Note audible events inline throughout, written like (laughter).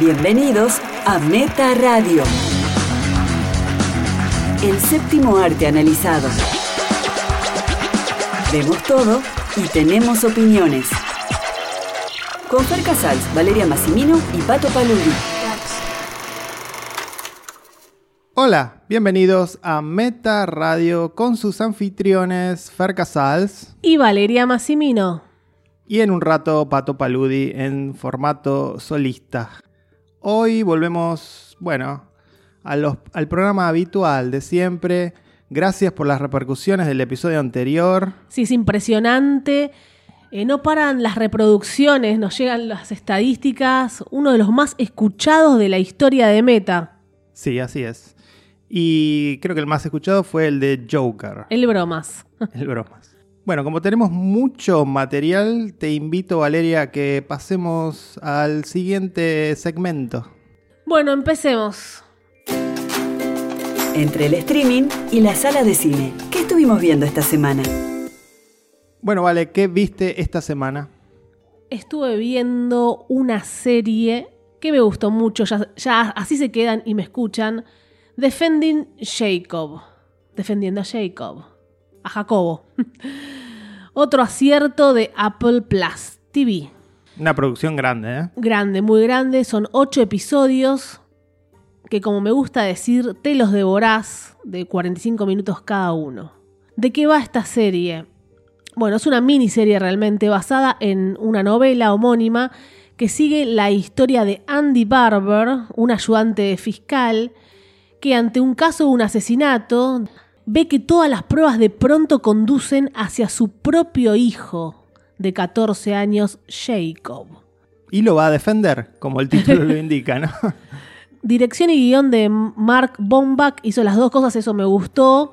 Bienvenidos a Meta Radio. El séptimo arte analizado. Vemos todo y tenemos opiniones. Con Fer Casals, Valeria Massimino y Pato Paludi. Hola, bienvenidos a Meta Radio con sus anfitriones Fer Casals y Valeria Massimino. Y en un rato Pato Paludi en formato solista. Hoy volvemos, bueno, al programa habitual de siempre. Gracias por las repercusiones del episodio anterior. Sí, es impresionante. Eh, no paran las reproducciones, nos llegan las estadísticas. Uno de los más escuchados de la historia de Meta. Sí, así es. Y creo que el más escuchado fue el de Joker. El bromas. El bromas. Bueno, como tenemos mucho material, te invito, Valeria, a que pasemos al siguiente segmento. Bueno, empecemos. Entre el streaming y la sala de cine, ¿qué estuvimos viendo esta semana? Bueno, vale, ¿qué viste esta semana? Estuve viendo una serie que me gustó mucho, ya, ya así se quedan y me escuchan. Defending Jacob. Defendiendo a Jacob. A Jacobo. (laughs) Otro acierto de Apple Plus TV. Una producción grande, ¿eh? Grande, muy grande. Son ocho episodios que, como me gusta decir, te los devorás de 45 minutos cada uno. ¿De qué va esta serie? Bueno, es una miniserie realmente basada en una novela homónima que sigue la historia de Andy Barber, un ayudante fiscal, que ante un caso de un asesinato ve que todas las pruebas de pronto conducen hacia su propio hijo de 14 años, Jacob. Y lo va a defender, como el título lo (laughs) indica, ¿no? Dirección y guion de Mark Bombach hizo las dos cosas, eso me gustó.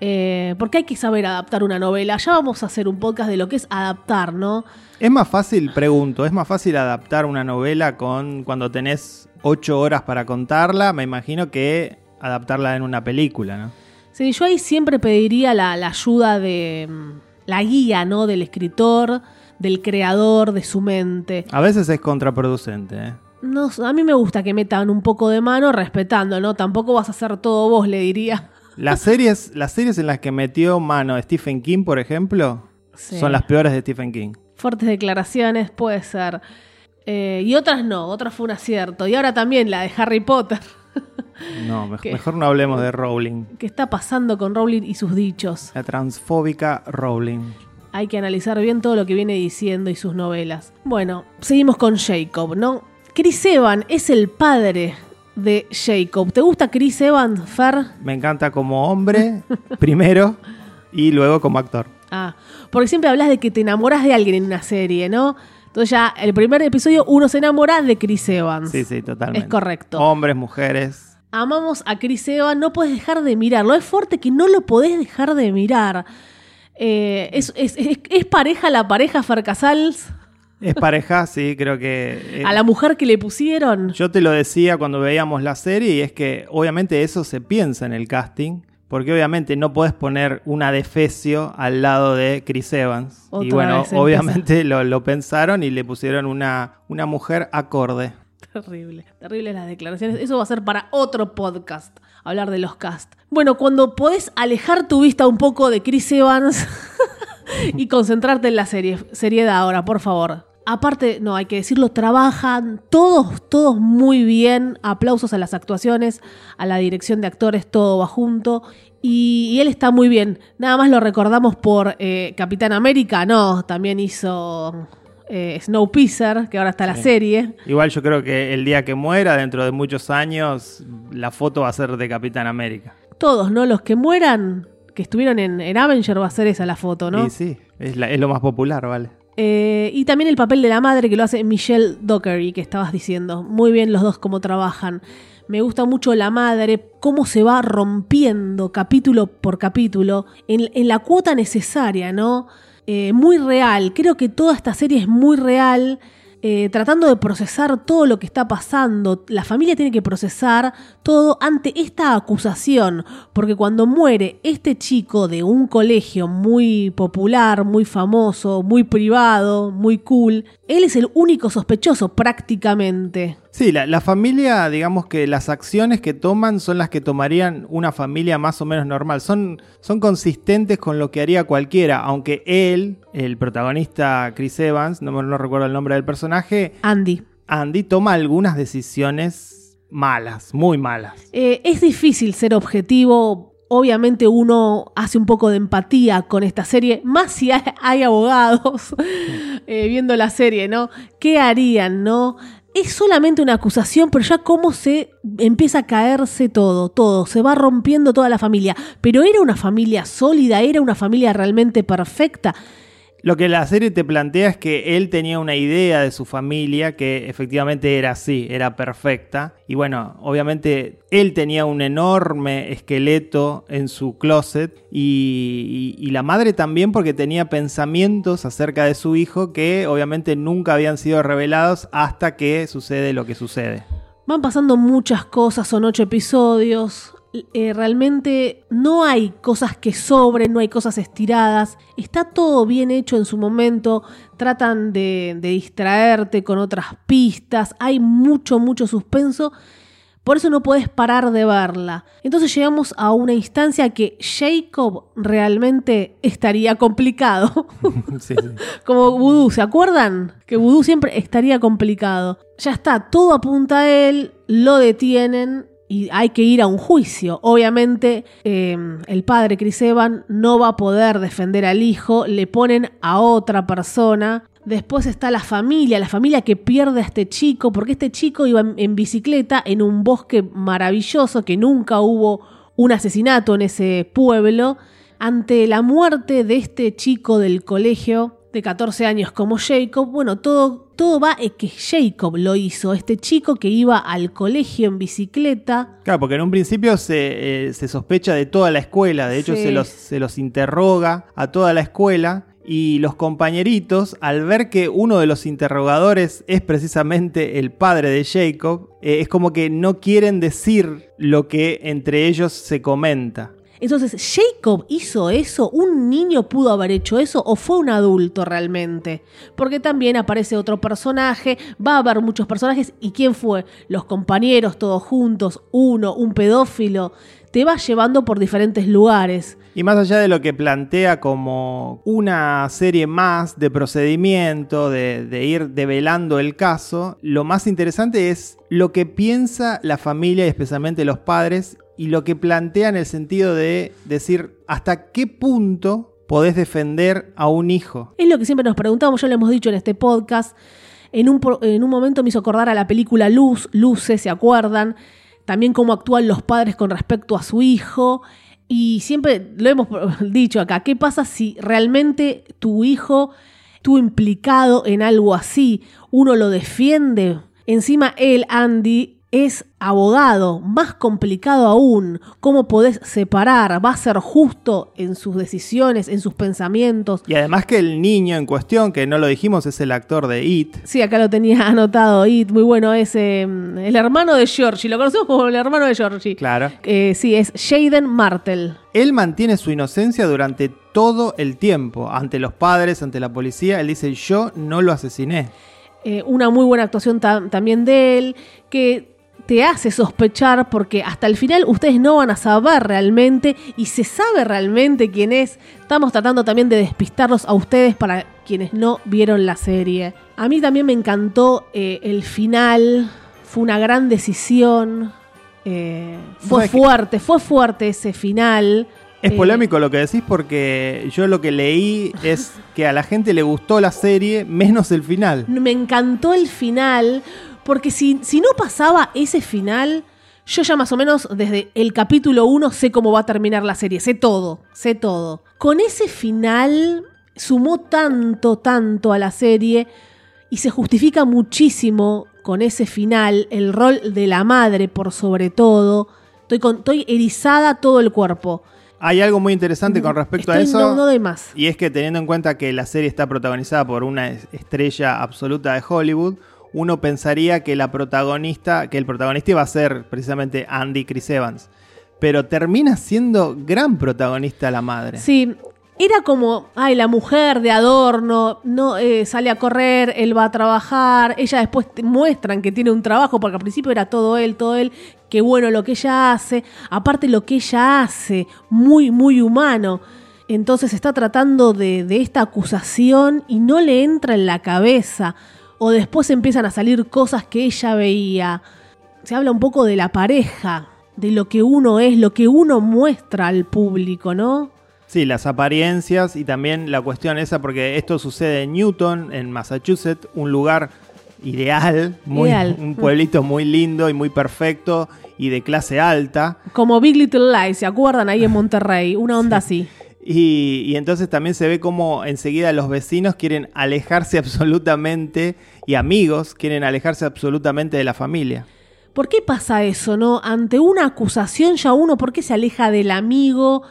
Eh, porque hay que saber adaptar una novela. Ya vamos a hacer un podcast de lo que es adaptar, ¿no? Es más fácil, pregunto, es más fácil adaptar una novela con cuando tenés ocho horas para contarla, me imagino que adaptarla en una película, ¿no? Sí, yo ahí siempre pediría la, ayuda de mm, la guía, ¿no? Del escritor, del creador, de su mente. A veces es contraproducente, ¿eh? No, a mí me gusta que metan un poco de mano respetando, ¿no? Tampoco vas a hacer todo vos, le diría. (laughs) Las series, las series en las que metió mano Stephen King, por ejemplo, son las peores de Stephen King. Fuertes declaraciones, puede ser. Eh, y otras no, otras fue un acierto. Y ahora también la de Harry Potter. (laughs) No, mejor, no hablemos de Rowling. ¿Qué está pasando con Rowling y sus dichos? La transfóbica Rowling. Hay que analizar bien todo lo que viene diciendo y sus novelas. Bueno, seguimos con Jacob, ¿no? Chris Evans es el padre de Jacob. ¿Te gusta Chris Evans, Fer? Me encanta como hombre, (laughs) primero, y luego como actor. Ah, porque siempre hablas de que te enamoras de alguien en una serie, ¿no? Entonces ya el primer episodio uno se enamora de Chris Evans. Sí, sí, totalmente. Es correcto. Hombres, mujeres. Amamos a Chris Evans, no puedes dejar de mirarlo. Es fuerte que no lo podés dejar de mirar. Eh, es, pareja la pareja Farcasals. Es pareja, sí, creo que... Eh, a la mujer que le pusieron. Yo te lo decía cuando veíamos la serie y es que obviamente eso se piensa en el casting. Porque obviamente no puedes poner una defecio al lado de Chris Evans. y bueno, obviamente lo, pensaron y le pusieron una, una mujer acorde. Terrible, terrible las declaraciones. Eso va a ser para otro podcast, hablar de los cast. Bueno, cuando podés alejar tu vista un poco de Chris Evans (laughs) y concentrarte en la serie, seriedad ahora, por favor. Aparte, no, hay que decirlo, trabajan todos, todos muy bien. Aplausos a las actuaciones, a la dirección de actores, todo va junto. Y, él está muy bien. Nada más lo recordamos por eh, Capitán América, no, también hizo eh, Snowpiercer, que ahora está la serie. Igual yo creo que el día que muera, dentro de muchos años, la foto va a ser de Capitán América. Todos, ¿no? Los que mueran, que estuvieron en, en Avenger, va a ser esa la foto, ¿no? Sí, sí, es, es lo más popular, ¿vale? Eh, y también el papel de la madre que lo hace Michelle Dockery, que estabas diciendo. Muy bien los dos cómo trabajan. Me gusta mucho la madre, cómo se va rompiendo capítulo por capítulo en, la cuota necesaria, ¿no? Eh, muy real. Creo que toda esta serie es muy real. Eh, tratando de procesar todo lo que está pasando. La familia tiene que procesar todo ante esta acusación, porque cuando muere este chico de un colegio muy popular, muy famoso, muy privado, muy cool, él es el único sospechoso prácticamente. Sí, la, familia, digamos que las acciones que toman son las que tomarían una familia más o menos normal. Son, consistentes con lo que haría cualquiera, aunque él, el protagonista Chris Evans, no, no recuerdo el nombre del personaje. Andy. Andy toma algunas decisiones malas, muy malas. Eh, es difícil ser objetivo. Obviamente uno hace un poco de empatía con esta serie, más si hay, abogados (laughs) eh, viendo la serie, ¿no? ¿Qué harían, no? es solamente una acusación, pero ya cómo se empieza a caerse todo, todo, se va rompiendo toda la familia. Pero era una familia sólida, era una familia realmente perfecta. Lo que la serie te plantea es que él tenía una idea de su familia que efectivamente era así, era perfecta. Y bueno, obviamente él tenía un enorme esqueleto en su closet y, la madre también porque tenía pensamientos acerca de su hijo que obviamente nunca habían sido revelados hasta que sucede lo que sucede. Van pasando muchas cosas, son ocho episodios, eh, realmente no hay cosas que sobren, no hay cosas estiradas, está todo bien hecho en su momento, tratan de, distraerte con otras pistas, hay mucho, mucho suspenso, por eso no puedes parar de verla. Entonces llegamos a una instancia que Jacob realmente estaría complicado. (laughs) Como Voodoo, ¿se acuerdan? Que Voodoo siempre estaría complicado. Ya está, todo apunta a él, lo detienen y hay que ir a un juicio. Obviamente em, el padre Chris Evan no va a poder defender al hijo, le ponen a otra persona. Después está la familia, la familia que pierde a este chico, porque este chico iba en bicicleta en un bosque maravilloso, que nunca hubo un asesinato en ese pueblo. Ante la muerte de este chico del colegio de 14 años como Jacob, bueno, todo todo va es que Jacob lo hizo, este chico que iba al colegio en bicicleta. Claro, porque en un principio se, eh, sospecha de toda la escuela, de hecho se, los, se los interroga a toda la escuela y los compañeritos, al ver que uno de los interrogadores es precisamente el padre de Jacob, eh, es como que no quieren decir lo que entre ellos se comenta. Entonces, ¿Jacob hizo eso? ¿Un niño pudo haber hecho eso? ¿O fue un adulto realmente? Porque también aparece otro personaje, va a haber muchos personajes. ¿Y quién fue? Los compañeros todos juntos, uno, un pedófilo. Te va llevando por diferentes lugares. Y más allá de lo que plantea como una serie más de procedimiento, de, de, ir develando el caso, lo más interesante es lo que piensa la familia y especialmente los padres y lo que plantea en el sentido de decir hasta qué punto podés defender a un hijo. Es lo que siempre nos preguntamos, ya lo hemos dicho en este podcast. En un, en un momento me hizo acordar a la película Luz, Luces, ¿se acuerdan? También cómo actúan los padres con respecto a su hijo. Y siempre lo hemos (laughs) dicho acá, ¿qué pasa si realmente tu hijo estuvo implicado en algo así? Uno lo defiende. Encima él, Andy, es abogado, más complicado aún, cómo podés separar, va a ser justo en sus decisiones, en sus pensamientos. Y además que el niño en cuestión, que no lo dijimos, es el actor de It. Sí, acá lo tenía (laughs) anotado, It, muy bueno, es em, el hermano de Georgie, lo conocemos como el hermano de Georgie. Claro. Eh, sí, es Jaden Martel. Él mantiene su inocencia durante todo el tiempo, ante los padres, ante la policía, él dice, yo no lo asesiné. Eh, una muy buena actuación también de él, que te hace sospechar porque hasta el final ustedes no van a saber realmente y se sabe realmente quién es. Estamos tratando también de despistarlos a ustedes para quienes no vieron la serie. A mí también me encantó eh, el final, fue una gran decisión, eh, fue fuerte, fue fuerte ese final. Es eh, polémico lo que decís porque yo lo que leí es que a la gente le gustó la serie menos el final. Me encantó el final porque si, si no pasaba ese final, yo ya más o menos desde el capítulo 1 sé cómo va a terminar la serie, sé todo, sé todo. Con ese final sumó tanto, tanto a la serie y se justifica muchísimo con ese final, el rol de la madre por sobre todo. Estoy, con, estoy erizada todo el cuerpo. Hay algo muy interesante con respecto a eso. No, no doy más. Y es que teniendo en cuenta que la serie está protagonizada por una estrella absoluta de Hollywood, uno pensaría que la protagonista, que el protagonista iba a ser precisamente Andy Chris Evans. Pero termina siendo gran protagonista la madre. Sí, era como, ay, la mujer de adorno, no eh, sale a correr, él va a trabajar, ella después muestran que tiene un trabajo, porque al principio era todo él, todo él, qué bueno lo que ella hace, aparte lo que ella hace, muy, muy humano. Entonces está tratando de, de esta acusación y no le entra en la cabeza, o después empiezan a salir cosas que ella veía. Se habla un poco de la pareja, de lo que uno es, lo que uno muestra al público, ¿no? Sí, las apariencias y también la cuestión esa, porque esto sucede en Newton, en Massachusetts, un lugar ideal, muy, un pueblito muy lindo y muy perfecto y de clase alta. Como Big Little Lies, ¿se acuerdan? Ahí en Monterrey, una onda así. Y, y, entonces también se ve como enseguida los vecinos quieren alejarse (laughs) absolutamente y amigos quieren alejarse absolutamente de la familia. ¿Por qué pasa eso, no? Ante una acusación ya uno, ¿por qué se aleja del amigo?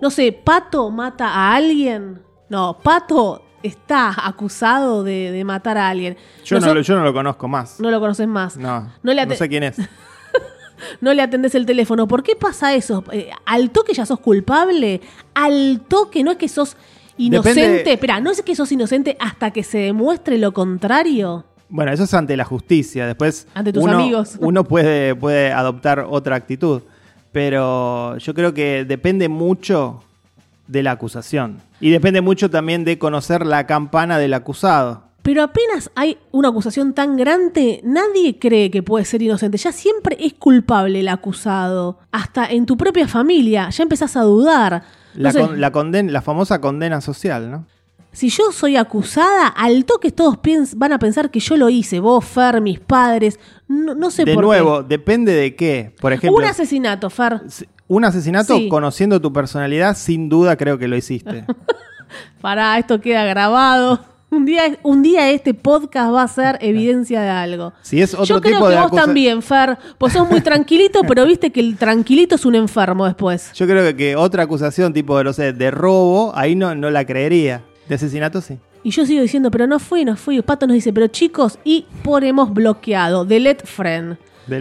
no sé, Pato mata a alguien. No, Pato está acusado de, matar a alguien. Yo, no, yo no lo conozco más. No lo conoces más. No, no, no sé quién es. (laughs) no le atendés el teléfono. ¿Por qué pasa eso? Eh, ¿Al toque ya sos culpable? ¿Al toque no es que sos inocente? Espera, ¿no es que sos inocente hasta que se demuestre lo contrario? Bueno, eso es ante la justicia. Después. Ante tus amigos. (laughs) Uno puede, puede adoptar otra actitud pero yo creo que depende mucho de la acusación. Y depende mucho también de conocer la campana del acusado. Pero apenas hay una acusación tan grande, nadie cree que puede ser inocente. Ya siempre es culpable el acusado. Hasta en tu propia familia, ya empezás a dudar. La, la famosa condena social, ¿no? Si yo soy acusada, al toque todos van a pensar que yo lo hice, vos, Fer, mis padres, no, sé de por nuevo, depende de qué. Por ejemplo, un asesinato, Fer. Un asesinato, conociendo tu personalidad, sin duda creo que lo hiciste. (laughs) Para, esto queda grabado. Un día, un día este podcast va a ser evidencia de algo. Si es otro Yo creo que vos también, Fer. Pues sos muy tranquilito, pero viste que el tranquilito es un enfermo después. Yo creo que, otra acusación tipo, no sé, de robo, ahí no, no la creería. De asesinato, sí. Y yo sigo diciendo, pero no fui, no fui. Pato nos dice, pero chicos, y ponemos bloqueado, delete friend. (laughs)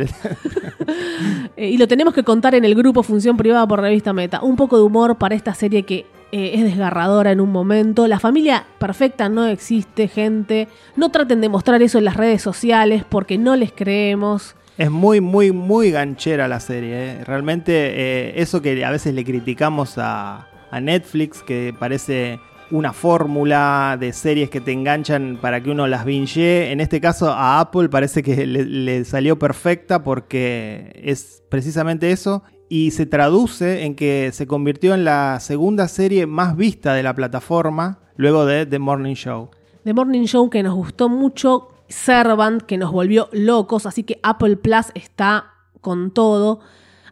Eh, y lo tenemos que contar en el grupo Función Privada por Revista Meta. Un poco de humor para esta serie que eh, es desgarradora en un momento. La familia perfecta no existe, gente. No traten de mostrar eso en las redes sociales porque no les creemos. Es muy, muy, muy ganchera la serie. ¿eh? Realmente eso que a veces le criticamos a, a Netflix, que parece una fórmula de series que te enganchan para que uno las binge. En este caso a Apple parece que le, salió perfecta porque es precisamente eso y se traduce en que se convirtió en la segunda serie más vista de la plataforma luego de The Morning Show. The Morning Show que nos gustó mucho, Servant que nos volvió locos, así que Apple Plus está con todo.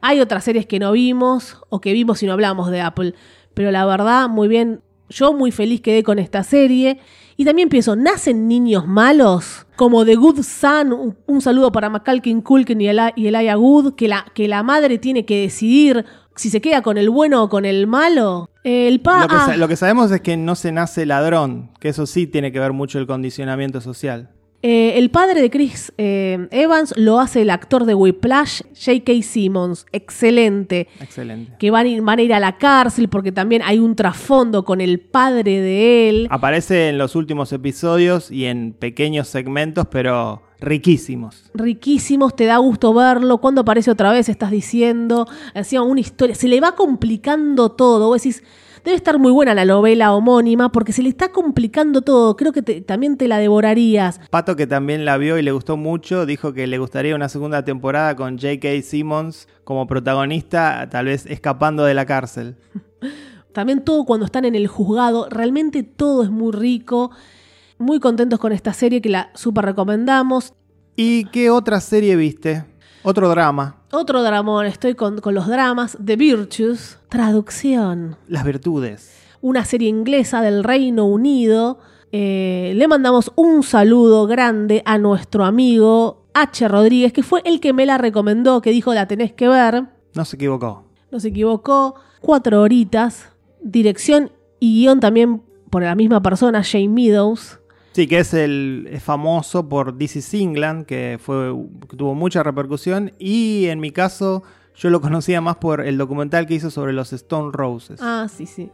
Hay otras series que no vimos o que vimos y no hablamos de Apple, pero la verdad, muy bien, yo muy feliz quedé con esta serie. Y también pienso, ¿nacen niños malos? Como The Good Son, un, saludo para Macalkin Culkin y, el, y Good, que la, que la madre tiene que decidir si se queda con el bueno o con el malo. El pa lo, que, lo que sabemos es que no se nace ladrón, que eso sí tiene que ver mucho el condicionamiento social. Eh, el padre de Chris eh, Evans lo hace el actor de Whiplash, J.K. Simmons. Excelente. Excelente. Que van, a ir a la cárcel porque también hay un trasfondo con el padre de él. Aparece en los últimos episodios y en pequeños segmentos, pero riquísimos. Riquísimos, te da gusto verlo. Cuando aparece otra vez, estás diciendo, hacía una historia. Se le va complicando todo. Vos decís Debe estar muy buena la novela homónima porque se le está complicando todo. Creo que también te la devorarías. Pato, que también la vio y le gustó mucho, dijo que le gustaría una segunda temporada con J.K. Simmons como protagonista, tal vez escapando de la cárcel. (laughs) También todo cuando están en el juzgado, realmente todo es muy rico. Muy contentos con esta serie que la super recomendamos. ¿Y qué otra serie viste? Otro drama. Otro dramón, estoy con, los dramas. The Virtues, traducción. Las virtudes. Una serie inglesa del Reino Unido. Eh, le mandamos un saludo grande a nuestro amigo H. Rodríguez, que fue el que me la recomendó, que dijo la tenés que ver. No se equivocó. no se equivocó. Cuatro horitas. Dirección y guion también por la misma persona, Jane Meadows. Sí, que es el famoso por This is England, que, fue, que tuvo mucha repercusión. Y en mi caso, yo lo conocía más por el documental que hizo sobre los Stone Roses. Ah, sí, sí.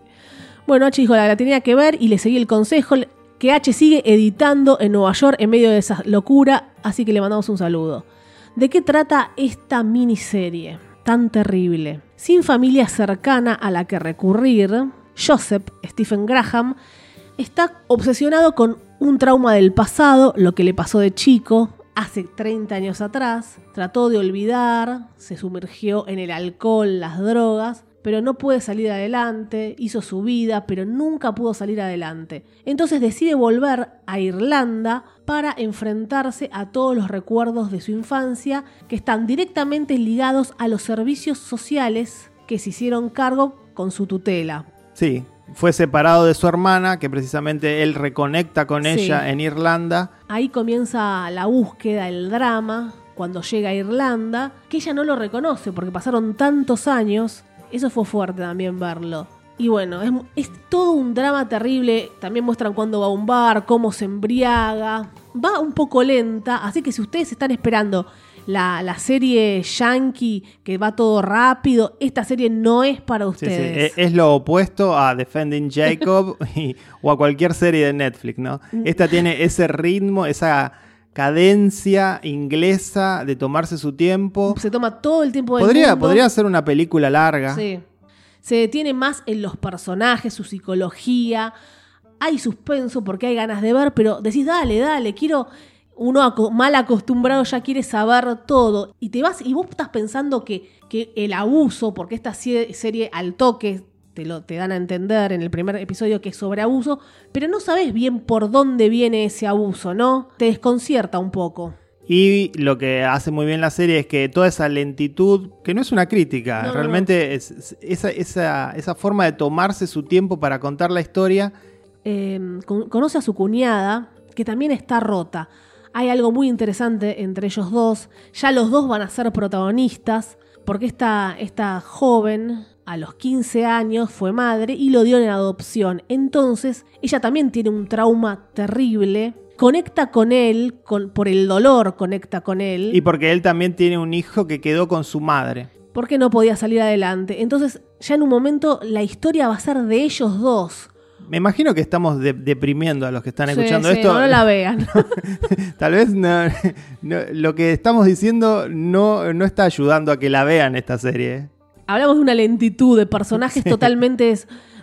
Bueno, H dijo, la tenía que ver y le seguí el consejo que H sigue editando en Nueva York en medio de esa locura, así que le mandamos un saludo. ¿De qué trata esta miniserie tan terrible? Sin familia cercana a la que recurrir, Joseph Stephen Graham está obsesionado con un trauma del pasado, lo que le pasó de chico, hace 30 años atrás, trató de olvidar, se sumergió en el alcohol, las drogas, pero no puede salir adelante, hizo su vida, pero nunca pudo salir adelante. Entonces decide volver a Irlanda para enfrentarse a todos los recuerdos de su infancia que están directamente ligados a los servicios sociales que se hicieron cargo con su tutela. Sí, fue separado de su hermana, que precisamente él reconecta con ella en Irlanda. Ahí comienza la búsqueda, el drama, cuando llega a Irlanda, que ella no lo reconoce porque pasaron tantos años eso fue fuerte también verlo. Y bueno, es, todo un drama terrible. También muestran cuándo va a un bar, cómo se embriaga. Va un poco lenta, así que si ustedes están esperando la, serie yankee que va todo rápido, esta serie no es para ustedes. Es, lo opuesto a Defending Jacob (laughs) o a cualquier serie de Netflix, ¿no? Mm. Esta tiene ese ritmo, esa cadencia inglesa de tomarse su tiempo. Se toma todo el tiempo del podría, mundo. Podría ser una película larga. Sí. Se detiene más en los personajes, su psicología. Hay suspenso porque hay ganas de ver, pero decís, dale, dale, quiero. Uno mal acostumbrado ya quiere saber todo. Y te vas y vos estás pensando que, que el abuso, porque esta serie al toque te, lo, te dan a entender en el primer episodio que es sobre abuso, pero no sabes bien por dónde viene ese abuso, ¿no? Te desconcierta un poco. Y lo que hace muy bien la serie es que toda esa lentitud, que no es una crítica, realmente Es, esa, esa, forma de tomarse su tiempo para contar la historia. Em, conoce a su cuñada, que también está rota. Hay algo muy interesante entre ellos dos. Ya los dos van a ser protagonistas, porque esta, esta joven a los 15 años fue madre y lo dio en adopción. Entonces, ella también tiene un trauma terrible. Conecta con él, con, por el dolor conecta con él. Y porque él también tiene un hijo que quedó con su madre. Porque no podía salir adelante. Entonces, ya en un momento la historia va a ser de ellos dos. Me imagino que estamos deprimiendo a los que están escuchando esto. No, la vean. (laughs) Tal vez lo que estamos diciendo no, no está ayudando a que la vean esta serie. hablamos de una lentitud, de personajes (laughs) totalmente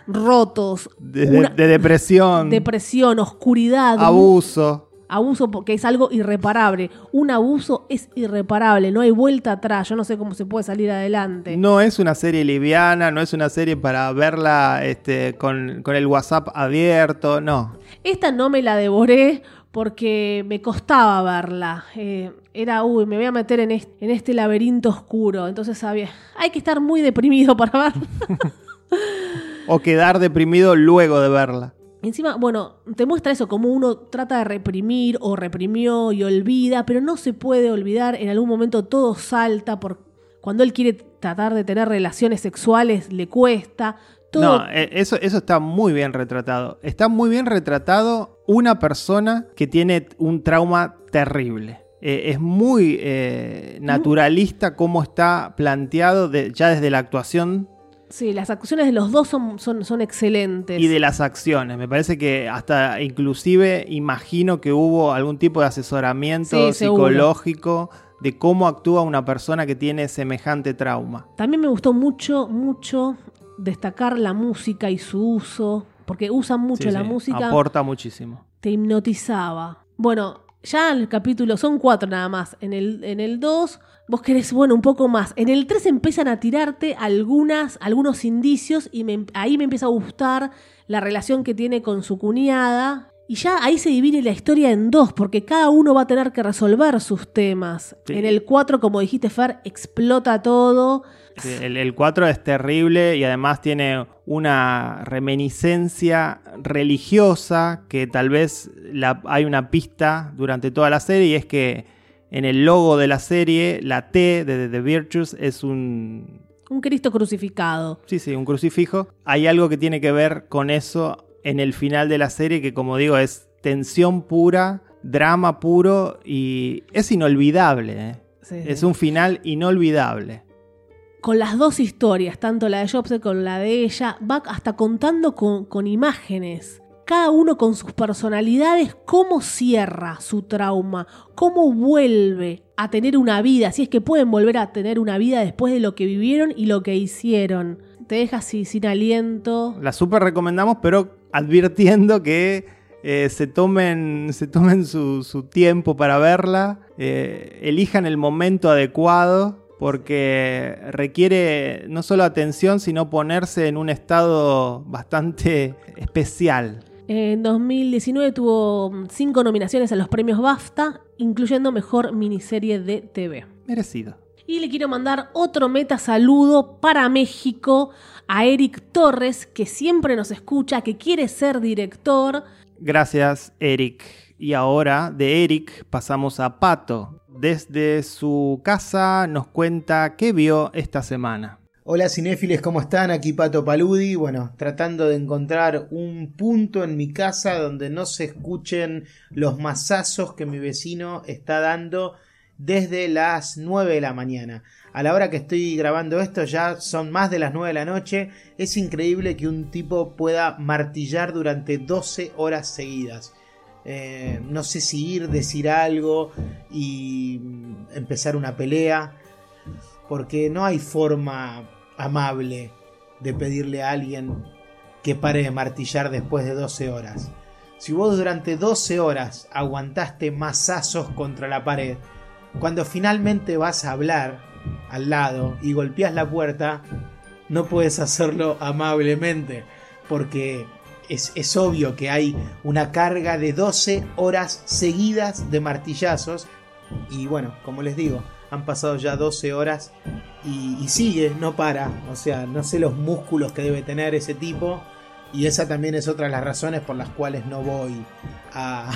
rotos. De, depresión. Depresión, oscuridad. Abuso. Abuso porque es algo irreparable. Un abuso es irreparable, no hay vuelta atrás. Yo no sé cómo se puede salir adelante. No es una serie liviana, no es una serie para verla este, con, con el WhatsApp abierto, no. Esta no me la devoré porque me costaba verla. Eh, era, uy, me voy a meter en este, en este laberinto oscuro. Entonces sabía, hay que estar muy deprimido para verla. (laughs) o quedar deprimido luego de verla. Encima, bueno, te muestra eso, como uno trata de reprimir o reprimió y olvida, pero no se puede olvidar, en algún momento todo salta, por, cuando él quiere tratar de tener relaciones sexuales le cuesta, no, eh, eso, eso está muy bien retratado. Está muy bien retratado una persona que tiene un trauma terrible. Eh, es muy eh, naturalista cómo está planteado ya desde la actuación. Sí, las actuaciones de los dos son, son, son, excelentes. Y de las acciones. Me parece que hasta inclusive imagino que hubo algún tipo de asesoramiento psicológico de cómo actúa una persona que tiene semejante trauma. También me gustó mucho, mucho destacar la música y su uso, porque usan mucho la música. Aporta muchísimo. Te hipnotizaba. Bueno, ya el capítulo son cuatro nada más. En el, en el 2, vos querés, bueno, un poco más. En el 3 empiezan a tirarte algunas, algunos indicios y ahí me empieza a gustar la relación que tiene con su cuñada. Y ya ahí se divide la historia en dos, porque cada uno va a tener que resolver sus temas. En el 4, como dijiste, Fer, explota todo el, 4 es terrible y además tiene una reminiscencia religiosa que tal vez hay una pista durante toda la serie y es que en el logo de la serie la T de The Virtues es un, Un Cristo crucificado. Sí, sí, un crucifijo. Hay algo que tiene que ver con eso en el final de la serie que como digo es tensión pura, drama puro y es inolvidable. ¿eh? es un final inolvidable. Con las dos historias, tanto la de Jobs como la de ella, va hasta contando con, con imágenes cada uno con sus personalidades, cómo cierra su trauma, cómo vuelve a tener una vida, si es que pueden volver a tener una vida después de lo que vivieron y lo que hicieron. Te deja así sin aliento. La super recomendamos, pero advirtiendo que eh, se tomen, se tomen su, tiempo para verla, eh, elijan el momento adecuado porque requiere no solo atención, sino ponerse en un estado bastante especial. En 2019 tuvo cinco nominaciones a los premios BAFTA, incluyendo Mejor Miniserie de TV. Merecido. Y le quiero mandar otro meta saludo para México a Eric Torres, que siempre nos escucha, que quiere ser director. Gracias, Eric. Y ahora de Eric pasamos a Pato. Desde su casa nos cuenta qué vio esta semana. Hola cinéfiles, ¿cómo están? Aquí Pato Paludi. Bueno, tratando de encontrar un punto en mi casa donde no se escuchen los masazos que mi vecino está dando desde las 9 de la mañana. A la hora que estoy grabando esto ya son más de las 9 de la noche. Es increíble que un tipo pueda martillar durante 12 horas seguidas. Eh, no sé si ir, decir algo y empezar una pelea. Porque no hay forma amable de pedirle a alguien que pare de martillar después de 12 horas. Si vos durante 12 horas aguantaste masazos contra la pared, cuando finalmente vas a hablar al lado y golpeas la puerta, no puedes hacerlo amablemente, porque es, es, obvio que hay una carga de 12 horas seguidas de martillazos. Y bueno, como les digo, han pasado ya 12 horas y, sigue, no para. O sea, no sé los músculos que debe tener ese tipo. Y esa también es otra de las razones por las cuales no voy a,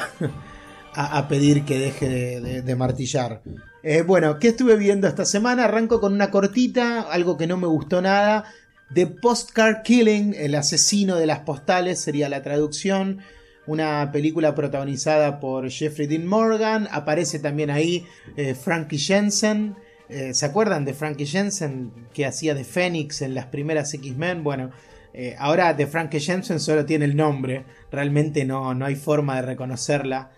(laughs) a, pedir que deje de, martillar. Eh, bueno, ¿qué estuve viendo esta semana? Arranco con una cortita, algo que no me gustó nada. The Postcard Killing, el asesino de las postales sería la traducción una película protagonizada por Jeffrey Dean Morgan, aparece también ahí eh, Frankie Jensen. Eh, ¿Se acuerdan de Frankie Jensen que hacía de Fénix en las primeras X-Men? Bueno, eh, ahora de Frankie Jensen solo tiene el nombre, realmente no, no hay forma de reconocerla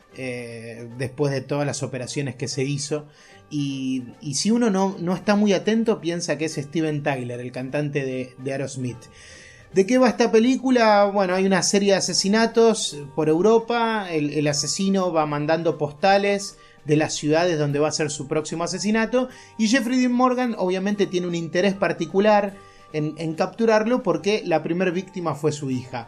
después de todas las operaciones que se hizo. Y, si uno no, no, está muy atento, piensa que es Steven Tyler, el cantante de, de Aerosmith. ¿De qué va esta película? Bueno, hay una serie de asesinatos por Europa. El, asesino va mandando postales de las ciudades donde va a ser su próximo asesinato. Y Jeffrey Dean Morgan obviamente tiene un interés particular en, capturarlo porque la primera víctima fue su hija.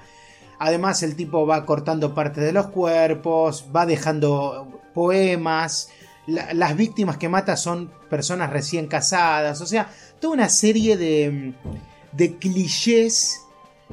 Además el tipo va cortando partes de los cuerpos, va dejando poemas. las víctimas que mata son personas recién casadas. O sea, toda una serie de, de clichés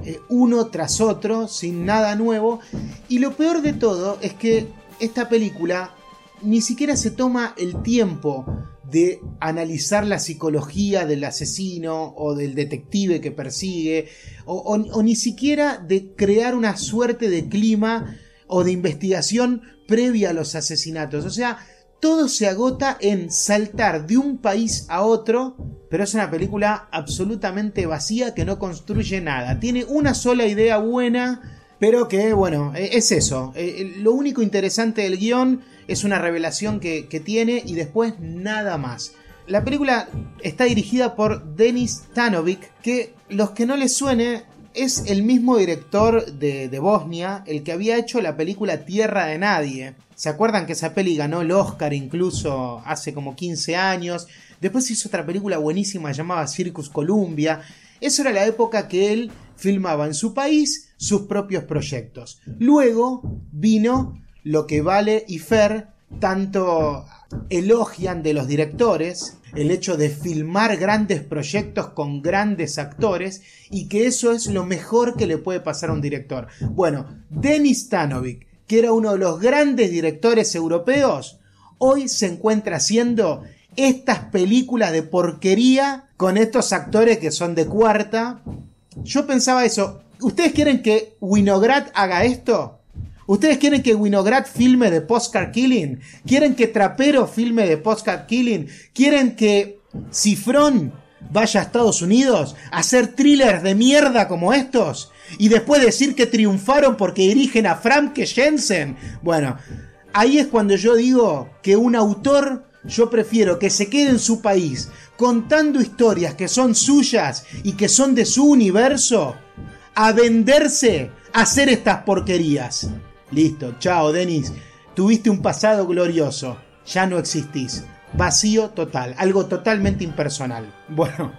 eh, uno tras otro, sin nada nuevo. Y lo peor de todo es que esta película ni siquiera se toma el tiempo de analizar la psicología del asesino o del detective que persigue, o, ni siquiera de crear una suerte de clima o de investigación previa a los asesinatos. O sea, todo se agota en saltar de un país a otro, pero es una película absolutamente vacía que no construye nada. Tiene una sola idea buena, pero que, bueno, e-, es eso. E-, lo único interesante del guion es una revelación que, tiene y después nada más. La película está dirigida por Denis Tanovic, que los que no les suene es el mismo director de, de, Bosnia, el que había hecho la película Tierra de Nadie. ¿Se acuerdan que esa peli ganó el Oscar incluso hace como 15 años? Después hizo otra película buenísima llamada Circus Columbia. Eso era la época que él filmaba en su país sus propios proyectos. Luego vino lo que Vale y Fer tanto elogian de los directores, el hecho de filmar grandes proyectos con grandes actores y que eso es lo mejor que le puede pasar a un director. Bueno, Denis Stanovic que era uno de los grandes directores europeos, hoy se encuentra haciendo estas películas de porquería con estos actores que son de cuarta. Yo pensaba eso. ¿Ustedes quieren que Winograd haga esto? ¿Ustedes quieren que Winograd filme de Postcard Killing? ¿Quieren que Trapero filme de Postcard Killing? ¿Quieren que Cifrón vaya a Estados Unidos a hacer thrillers de mierda como estos? Y después decir que triunfaron porque dirigen a Frank Jensen. Bueno, ahí es cuando yo digo que un autor yo prefiero que se quede en su país contando historias que son suyas y que son de su universo a venderse a hacer estas porquerías. Listo, chao Denis, tuviste un pasado glorioso, ya no existís. Vacío total, algo totalmente impersonal. (laughs) Bueno,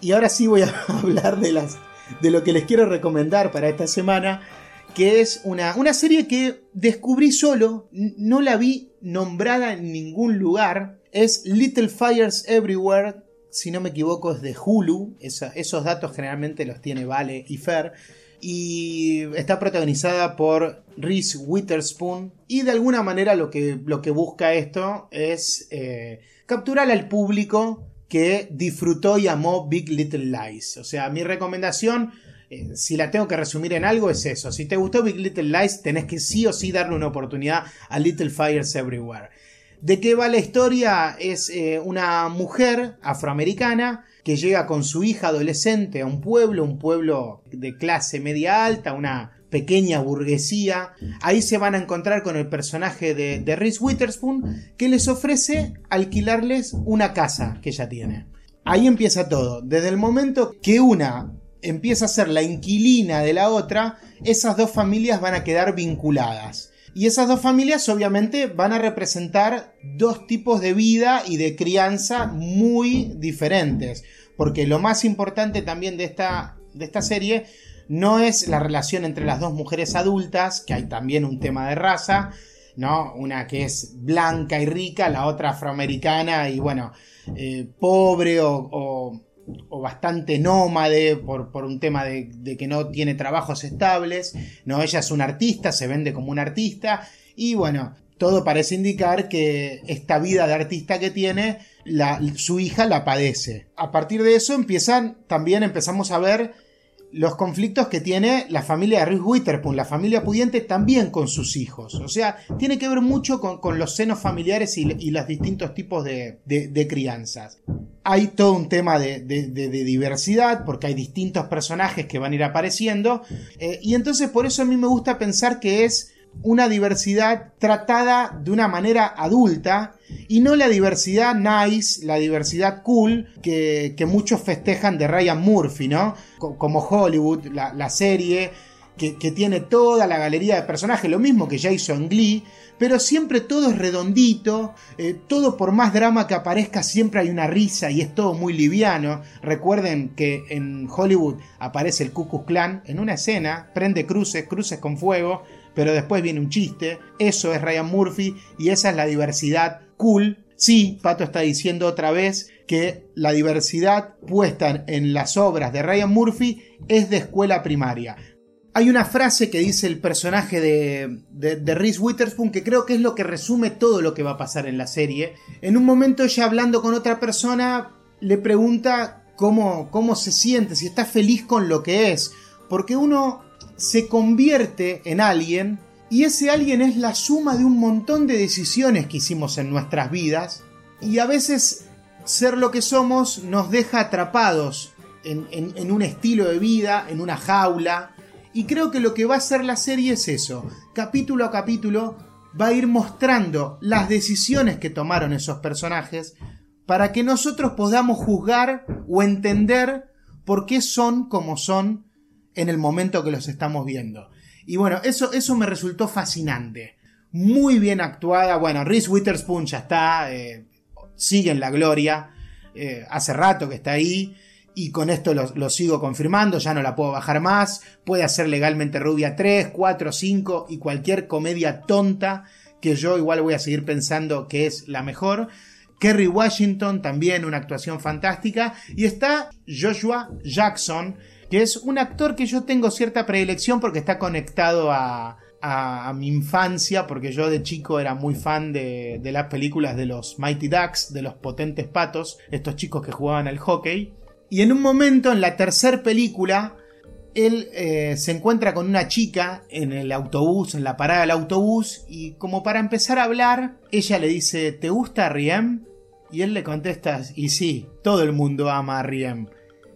y ahora sí voy a (laughs) hablar de, las, de lo que les quiero recomendar para esta semana que es una, una serie que descubrí solo, no la vi nombrada en ningún lugar, es Little Fires Everywhere, si no me equivoco es de Hulu, esos datos generalmente los tiene Vale y Fer, y está protagonizada por Reese Witherspoon, y de alguna manera lo que, lo que busca esto es eh, capturar al público que disfrutó y amó Big Little Lies. O sea, mi recomendación eh, si la tengo que resumir en algo, es eso. Si te gustó Big Little Lies, tenés que sí o sí darle una oportunidad a Little Fires Everywhere. ¿De qué va la historia? Es eh, una mujer afroamericana que llega con su hija adolescente a un pueblo, un pueblo de clase media alta, una pequeña burguesía. Ahí se van a encontrar con el personaje de, de Reese Witherspoon que les ofrece alquilarles una casa que ella tiene. Ahí empieza todo. Desde el momento que una empieza a ser la inquilina de la otra, esas dos familias van a quedar vinculadas. Y esas dos familias obviamente van a representar dos tipos de vida y de crianza muy diferentes. Porque lo más importante también de esta, de esta serie no es la relación entre las dos mujeres adultas, que hay también un tema de raza, ¿no? Una que es blanca y rica, la otra afroamericana y bueno, eh, pobre o o bastante nómade por, un tema de, que no tiene trabajos estables. No, ella es una artista, se vende como una artista y bueno, todo parece indicar que esta vida de artista que tiene, su hija la padece. A partir de eso empiezan, también empezamos a ver los conflictos que tiene la familia de Reese Witherspoon, la familia pudiente también con sus hijos. O sea, tiene que ver mucho con, los senos familiares y, los distintos tipos de, crianzas. Hay todo un tema de, diversidad, porque hay distintos personajes que van a ir apareciendo, eh, y entonces por eso a mí me gusta pensar que es una diversidad tratada de una manera adulta y no la diversidad nice, la diversidad cool que, muchos festejan de Ryan Murphy, ¿no? Como Hollywood, la, serie que, tiene toda la galería de personajes, lo mismo que ya hizo en Glee, pero siempre todo es redondito, eh, todo por más drama que aparezca siempre hay una risa y es todo muy liviano. Recuerden que en Hollywood aparece el Ku Klux Klan en una escena, prende cruces, cruces con fuego, pero después viene un chiste. Eso es Ryan Murphy y esa es la diversidad cool. Sí, Pato está diciendo otra vez que la diversidad puesta en las obras de Ryan Murphy es de escuela primaria. Hay una frase que dice el personaje de, de, Reese Witherspoon que creo que es lo que resume todo lo que va a pasar en la serie. En un momento ella hablando con otra persona le pregunta cómo, cómo se siente, si está feliz con lo que es. Porque uno se convierte en alguien y ese alguien es la suma de un montón de decisiones que hicimos en nuestras vidas y a veces ser lo que somos nos deja atrapados en, un estilo de vida, en una jaula. Y creo que lo que va a hacer la serie es eso, capítulo a capítulo va a ir mostrando las decisiones que tomaron esos personajes para que nosotros podamos juzgar o entender por qué son como son en el momento que los estamos viendo. Y bueno, eso, eso me resultó fascinante. Muy bien actuada. Bueno, Reese Witherspoon ya está, eh, sigue en la gloria. Eh, hace rato que está ahí. Y con esto lo, sigo confirmando, ya no la puedo bajar más. Puede hacer legalmente rubia 3, 4, 5 y cualquier comedia tonta que yo igual voy a seguir pensando que es la mejor. Kerry Washington también una actuación fantástica. Y está Joshua Jackson, es un actor que yo tengo cierta predilección porque está conectado a, mi infancia, porque yo de chico era muy fan de, de, las películas de los Mighty Ducks, de los potentes patos, estos chicos que jugaban al hockey. Y en un momento, en la tercera película, él eh, se encuentra con una chica en el autobús, en la parada del autobús, y como para empezar a hablar, ella le dice, ¿te gusta Riem? Y él le contesta, y sí, todo el mundo ama a Riem.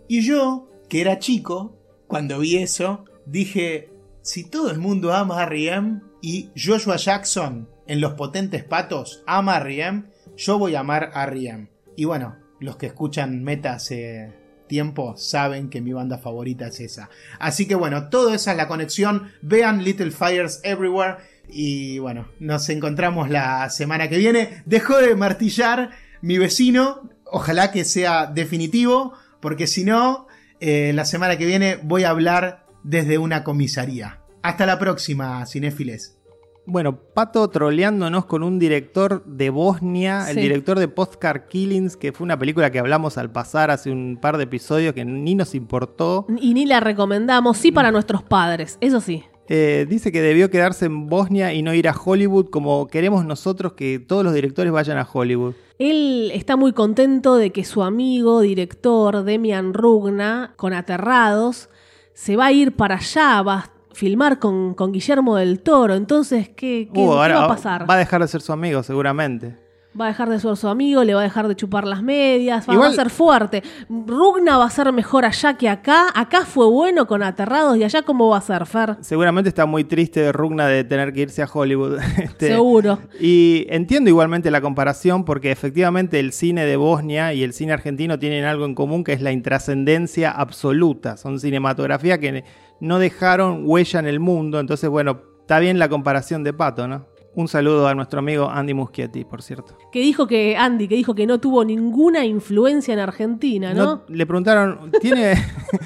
Y yo, que era chico, cuando vi eso, dije, si todo el mundo ama a Riem y Joshua Jackson en Los Potentes Patos ama a Riem, yo voy a amar a Riem. Y bueno, los que escuchan Meta hace tiempo saben que mi banda favorita es esa. Así que bueno, todo esa es la conexión. Vean Little Fires Everywhere. Y bueno, nos encontramos la semana que viene. Dejó de martillar mi vecino. Ojalá que sea definitivo. Porque si no, eh, la semana que viene voy a hablar desde una comisaría. Hasta la próxima, cinéfiles. Bueno, Pato troleándonos con un director de Bosnia, el director de Postcard Killings, que fue una película que hablamos al pasar hace un par de episodios que ni nos importó. Y ni la recomendamos, sí para nuestros padres, eso sí. Eh, dice que debió quedarse en Bosnia y no ir a Hollywood como queremos nosotros que todos los directores vayan a Hollywood. Él está muy contento de que su amigo director Demian Rugna, con Aterrados, se va a ir para allá, va a filmar con, Guillermo del Toro. Entonces, ¿qué, qué, uh, va a pasar? Va a dejar de ser su amigo, seguramente. Va a dejar de ser su amigo, le va a dejar de chupar las medias, va, a ser fuerte. Rugna va a ser mejor allá que acá. Acá fue bueno con Aterrados y allá cómo va a ser, Fer. Seguramente está muy triste Rugna de tener que irse a Hollywood. (laughs) Este, Seguro. Y entiendo igualmente la comparación porque efectivamente el cine de Bosnia y el cine argentino tienen algo en común que es la intrascendencia absoluta. Son cinematografía que no dejaron huella en el mundo. Entonces, bueno, está bien la comparación de Pato, ¿no? Un saludo a nuestro amigo Andy Muschietti, por cierto. Que dijo que, Andy, que dijo que no tuvo ninguna influencia en Argentina, ¿no? le preguntaron, ¿tiene.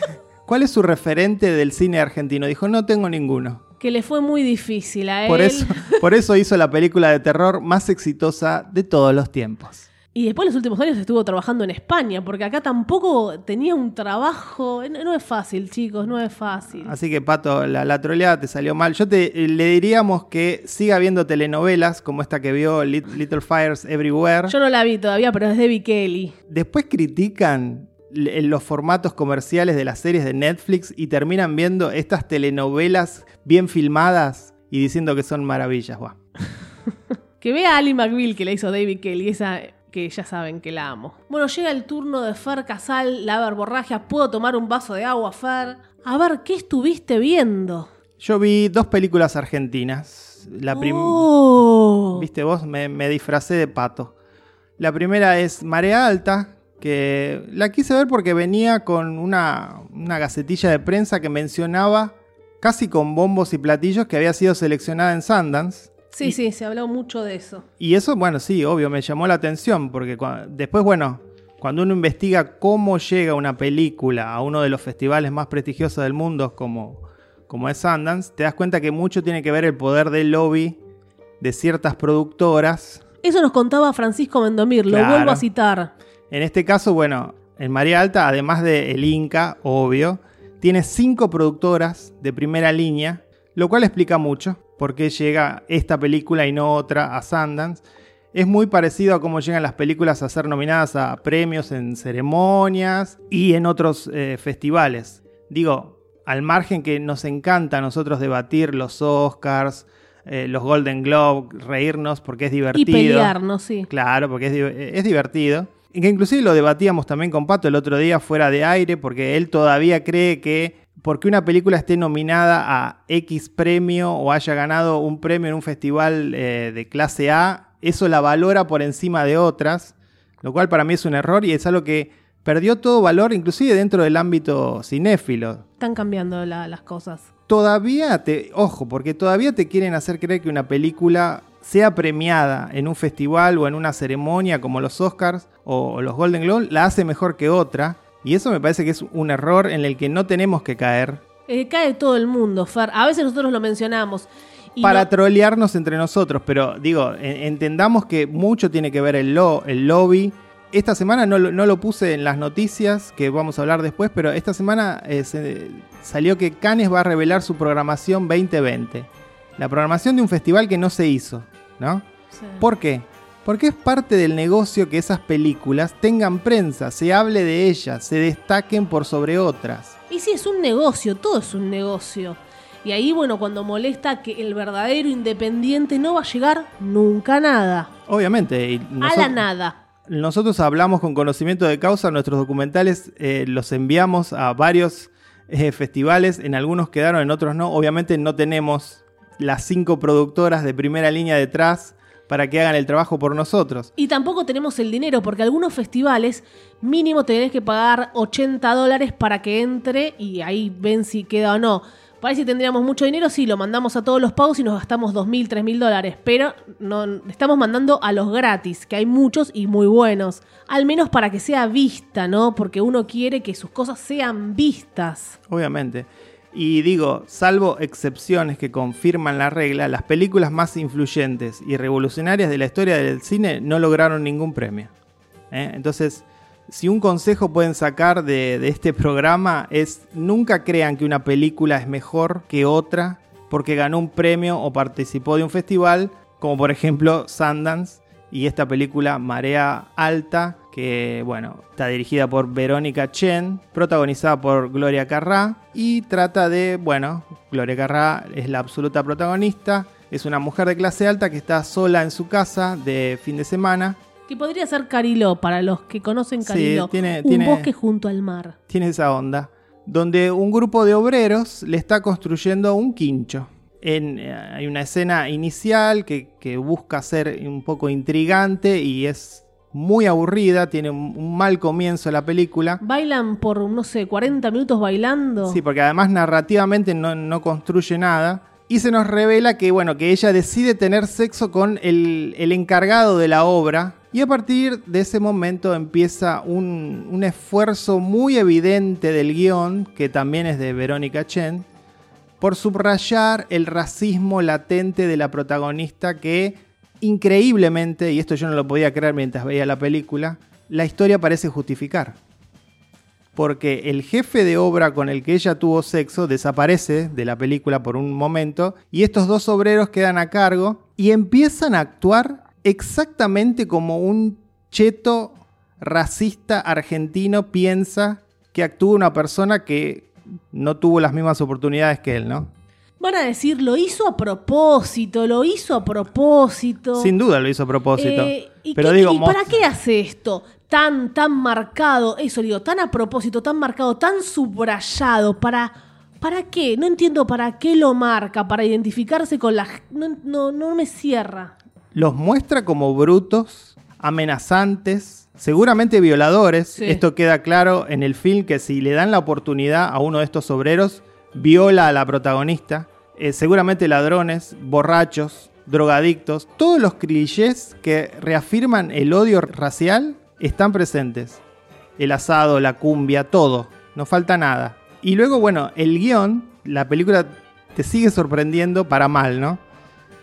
(laughs) ¿Cuál es su referente del cine argentino? Dijo, no tengo ninguno. Que le fue muy difícil a él. Por eso, por eso hizo la película de terror más exitosa de todos los tiempos. Y después los últimos años estuvo trabajando en España, porque acá tampoco tenía un trabajo. No es fácil, chicos, no es fácil. Así que, Pato, la, troleada te salió mal. Yo te le diríamos que siga viendo telenovelas como esta que vio Little Fires Everywhere. Yo no la vi todavía, pero es de Kelly. Después critican los formatos comerciales de las series de Netflix y terminan viendo estas telenovelas bien filmadas y diciendo que son maravillas. (laughs) que vea a Ali McBeal que le hizo David Kelly, esa que ya saben que la amo. Bueno, llega el turno de Fer Casal, la verborragia. ¿Puedo tomar un vaso de agua, Fer? A ver, ¿qué estuviste viendo? Yo vi dos películas argentinas. La primera. Oh. Viste vos, me, me disfracé de pato. La primera es Marea Alta, que la quise ver porque venía con una, una gacetilla de prensa que mencionaba casi con bombos y platillos que había sido seleccionada en Sundance Sí, sí, se habló mucho de eso. Y eso, bueno, sí, obvio, me llamó la atención, porque después, bueno, cuando uno investiga cómo llega una película a uno de los festivales más prestigiosos del mundo, como, como es Sundance, te das cuenta que mucho tiene que ver el poder del lobby de ciertas productoras. Eso nos contaba Francisco Mendomir, lo vuelvo a citar. En este caso, bueno, en María Alta, además de El Inca, obvio, tiene cinco productoras de primera línea, lo cual explica mucho por qué llega esta película y no otra a Sundance. Es muy parecido a cómo llegan las películas a ser nominadas a premios en ceremonias y en otros eh, festivales. Digo, al margen que nos encanta a nosotros debatir los Oscars, eh, los Golden Globe, reírnos porque es divertido. Y pelearnos, sí. Claro, porque es, es divertido. Y que inclusive lo debatíamos también con Pato el otro día fuera de aire, porque él todavía cree que porque una película esté nominada a X premio o haya ganado un premio en un festival eh, de clase A, eso la valora por encima de otras, lo cual para mí es un error y es algo que perdió todo valor, inclusive dentro del ámbito cinéfilo. Están cambiando las cosas. Todavía te, ojo, porque todavía te quieren hacer creer que una película sea premiada en un festival o en una ceremonia como los Oscars o los Golden Globe, la hace mejor que otra. Y eso me parece que es un error en el que no tenemos que caer. Eh, cae todo el mundo, Fer. A veces nosotros lo mencionamos. para trolearnos entre nosotros, pero digo, entendamos que mucho tiene que ver el, el lobby. Esta semana no, lo puse en las noticias, que vamos a hablar después, pero esta semana eh, salió que Cannes va a revelar su programación 2020. la programación de un festival que no se hizo, ¿no? ¿Por qué? Porque es parte del negocio que esas películas tengan prensa, se hable de ellas, se destaquen por sobre otras. Y sí, es un negocio, todo es un negocio. Y ahí, bueno, cuando molesta que el verdadero independiente no va a llegar nunca a nada. Obviamente. a la nada. Nosotros hablamos con conocimiento de causa, nuestros documentales eh, los enviamos a varios eh, festivales, en algunos quedaron, en otros no. Obviamente no tenemos las cinco productoras de primera línea detrás para que hagan el trabajo por nosotros. Y tampoco tenemos el dinero, porque algunos festivales mínimo tenés que pagar 80 dólares para que entre y ahí ven si queda o no. Para si tendríamos mucho dinero, sí, lo mandamos a todos los pagos y nos gastamos 2.000, 3.000 dólares. Pero no, estamos mandando a los gratis, que hay muchos y muy buenos. Al menos para que sea vista, ¿no? Porque uno quiere que sus cosas sean vistas. Obviamente. Y digo, salvo excepciones que confirman la regla, las películas más influyentes y revolucionarias de la historia del cine no lograron ningún premio. ¿eh? Entonces, si un consejo pueden sacar de, este programa es nunca crean que una película es mejor que otra porque ganó un premio o participó de un festival, como por ejemplo Sundance y esta película Marea Alta, que bueno, está dirigida por Verónica Chen, protagonizada por Gloria Carrá y trata de, bueno, Gloria Carrá es la absoluta protagonista, es una mujer de clase alta que está sola en su casa de fin de semana que podría ser Cariló, para los que conocen Cariló. un bosque junto al mar. Tiene esa onda. Donde un grupo de obreros le está construyendo un quincho. En, eh, hay una escena inicial que, busca ser un poco intrigante y es muy aburrida, tiene un, mal comienzo la película. Bailan por, no sé, 40 minutos bailando. Sí, porque además narrativamente no, no construye nada y se nos revela que, bueno, que ella decide tener sexo con el, encargado de la obra. Y a partir de ese momento empieza un, un, esfuerzo muy evidente del guion, que también es de Verónica Chen, por subrayar el racismo latente de la protagonista que increíblemente, y esto yo no lo podía creer mientras veía la película, la historia parece justificar. Porque el jefe de obra con el que ella tuvo sexo desaparece de la película por un momento y estos dos obreros quedan a cargo y empiezan a actuar exactamente como un cheto racista argentino piensa que actúa una persona que no tuvo las mismas oportunidades que él, ¿no? Van a decir, lo hizo a propósito, lo hizo a propósito. Sin duda lo hizo a propósito. Eh, Pero digo, ¿y para qué hace esto? tan, tan marcado, eso digo, tan a propósito, tan marcado, tan subrayado, para... ¿Para qué? No entiendo para qué lo marca, para identificarse con la... No, no, no me cierra. Los muestra como brutos, amenazantes, seguramente violadores. Esto queda claro en el film que si le dan la oportunidad a uno de estos obreros, viola a la protagonista. Eh, seguramente ladrones, borrachos, drogadictos, todos los clichés que reafirman el odio racial están presentes. El asado, la cumbia, todo. No falta nada. Y luego, bueno, el guion, la película te sigue sorprendiendo para mal, ¿no?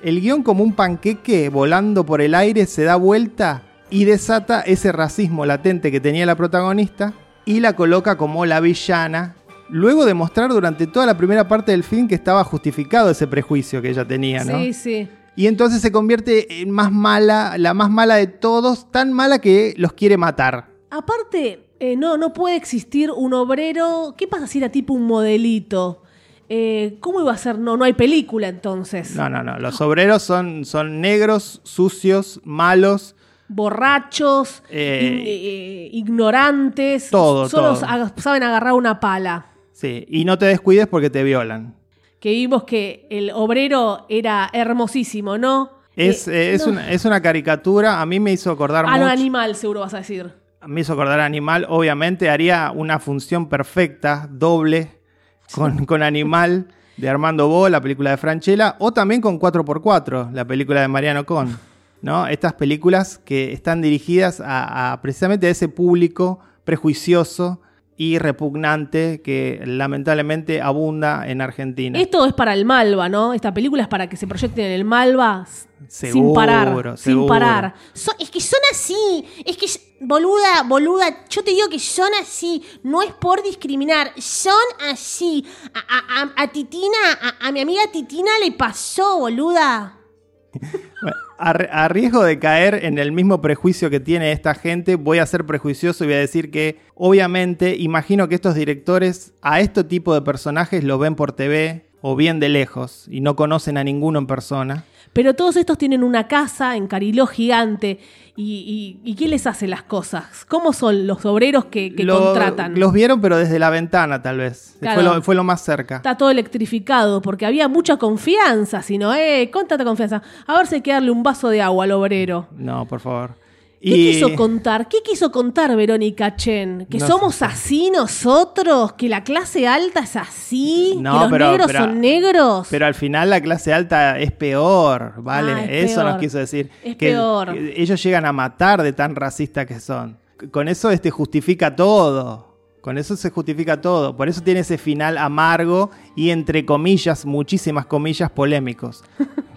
El guion como un panqueque volando por el aire se da vuelta y desata ese racismo latente que tenía la protagonista y la coloca como la villana, luego de mostrar durante toda la primera parte del film que estaba justificado ese prejuicio que ella tenía, ¿no? Sí, sí. Y entonces se convierte en más mala, la más mala de todos, tan mala que los quiere matar. Aparte, eh, no, no puede existir un obrero. ¿Qué pasa si era tipo un modelito? Eh, ¿Cómo iba a ser? No, no hay película entonces. No, no, no. Los obreros son, son negros, sucios, malos. Borrachos, eh, ignorantes. Todo, Solo saben agarrar una pala. Sí, y no te descuides porque te violan que vimos que el obrero era hermosísimo, ¿no? Es, eh, es, Una, es, Una, caricatura, a mí me hizo acordar a mucho. animal, seguro vas a decir. Me hizo acordar a animal, obviamente haría una función perfecta, doble, con, con animal de Armando Bo, la película de Franchella, o también con 4x4, la película de Mariano Con. ¿No? Estas películas que están dirigidas a, a precisamente a ese público prejuicioso y repugnante que lamentablemente abunda en Argentina. Esto es para el Malva, ¿no? Esta película es para que se proyecten en el Malva sin parar. Sin parar. es que son así. Es que, boluda, boluda, yo te digo que son así. No es por discriminar. Son así. A, Titina, a mi amiga Titina le pasó, boluda. A, riesgo de caer en el mismo prejuicio que tiene esta gente, voy a ser prejuicioso y voy a decir que, obviamente, imagino que estos directores a este tipo de personajes lo ven por TV o bien de lejos y no conocen a ninguno en persona. Pero todos estos tienen una casa en Cariló gigante. ¿Y, y, quién les hace las cosas? ¿Cómo son los obreros que, contratan? Los vieron, pero desde la ventana, tal vez. fue, lo, más cerca. Está todo electrificado, porque había mucha confianza. Si no, eh, contate confianza. A ver si hay que darle un vaso de agua al obrero. No, por favor. ¿Qué quiso contar? ¿Qué quiso contar Verónica Chen? ¿Que somos así nosotros? ¿Que la clase alta es así? ¿Que los negros son negros? Pero al final la clase alta es peor, ¿vale? Ah, eso nos quiso decir. Es peor. ellos llegan a matar de tan racistas que son. Con eso este justifica todo. Con eso se justifica todo. Por eso tiene ese final amargo y entre comillas, muchísimas comillas, polémicos.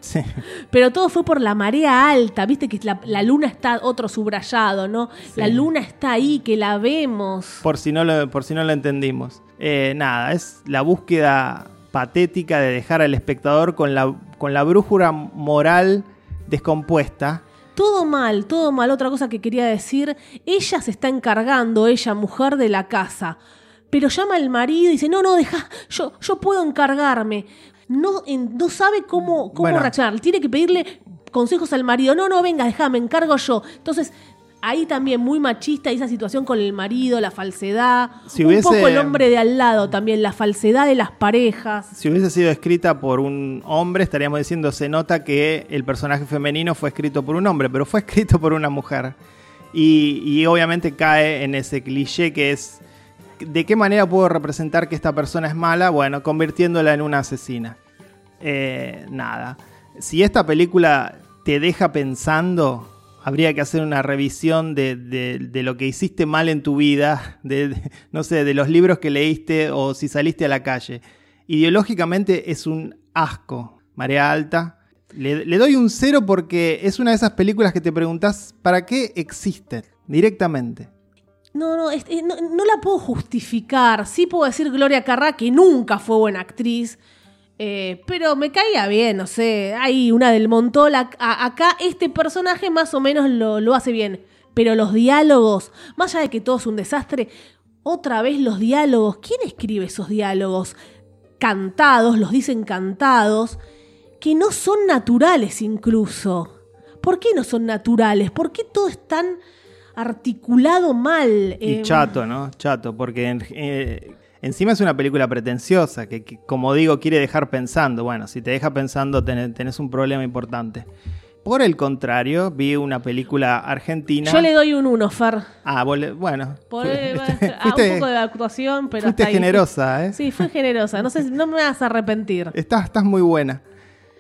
(laughs) Pero todo fue por la marea alta, viste que la, luna está otro subrayado, ¿no? La luna está ahí, que la vemos. Por si no lo, por si no lo entendimos. Eh, nada, es la búsqueda patética de dejar al espectador con la, con la brújula moral descompuesta. Todo mal, todo mal. Otra cosa que quería decir, ella se está encargando, ella, mujer de la casa. Pero llama al marido y dice, no, no, deja, yo, yo puedo encargarme no, no sabe cómo, cómo reaccionar. Tiene que pedirle consejos al marido. No, no, venga, déjame, encargo yo. Entonces, ahí también muy machista esa situación con el marido, la falsedad. un poco el hombre de al lado también, la falsedad de las parejas. Si hubiese sido escrita por un hombre, estaríamos diciendo, se nota que el personaje femenino fue escrito por un hombre, pero fue escrito por una mujer. Y, y obviamente cae en ese cliché que es ¿De qué manera puedo representar que esta persona es mala? Bueno, convirtiéndola en una asesina. Eh, nada. Si esta película te deja pensando, habría que hacer una revisión de, lo que hiciste mal en tu vida, (laughs) de, no sé, de los libros que leíste o si saliste a la calle. Ideológicamente es un asco. Marea alta. Le, doy un cero porque es una de esas películas que te preguntas, ¿para qué existen? Directamente. No, no, no, la puedo justificar. Sí puedo decir Gloria Carrá, que nunca fue buena actriz. Eh, pero me caía bien, no sé. Hay una del montón. acá este personaje más o menos lo, lo hace bien. Pero los diálogos, más allá de que todo es un desastre, otra vez los diálogos. ¿Quién escribe esos diálogos? Cantados, los dicen cantados, que no son naturales incluso. ¿Por qué no son naturales? ¿Por qué todo es tan articulado mal. Y eh, chato, ¿no? Chato, porque eh, encima es una película pretenciosa, que, como digo quiere dejar pensando. Bueno, si te deja pensando tenés, un problema importante. Por el contrario, vi una película argentina. Yo le doy un 1, Fer. Ah, bueno. Por, (laughs) ah, un poco de actuación, pero. Fuiste generosa, ¿eh? Sí, fue generosa. No sé, no me vas a arrepentir. Estás, estás muy buena.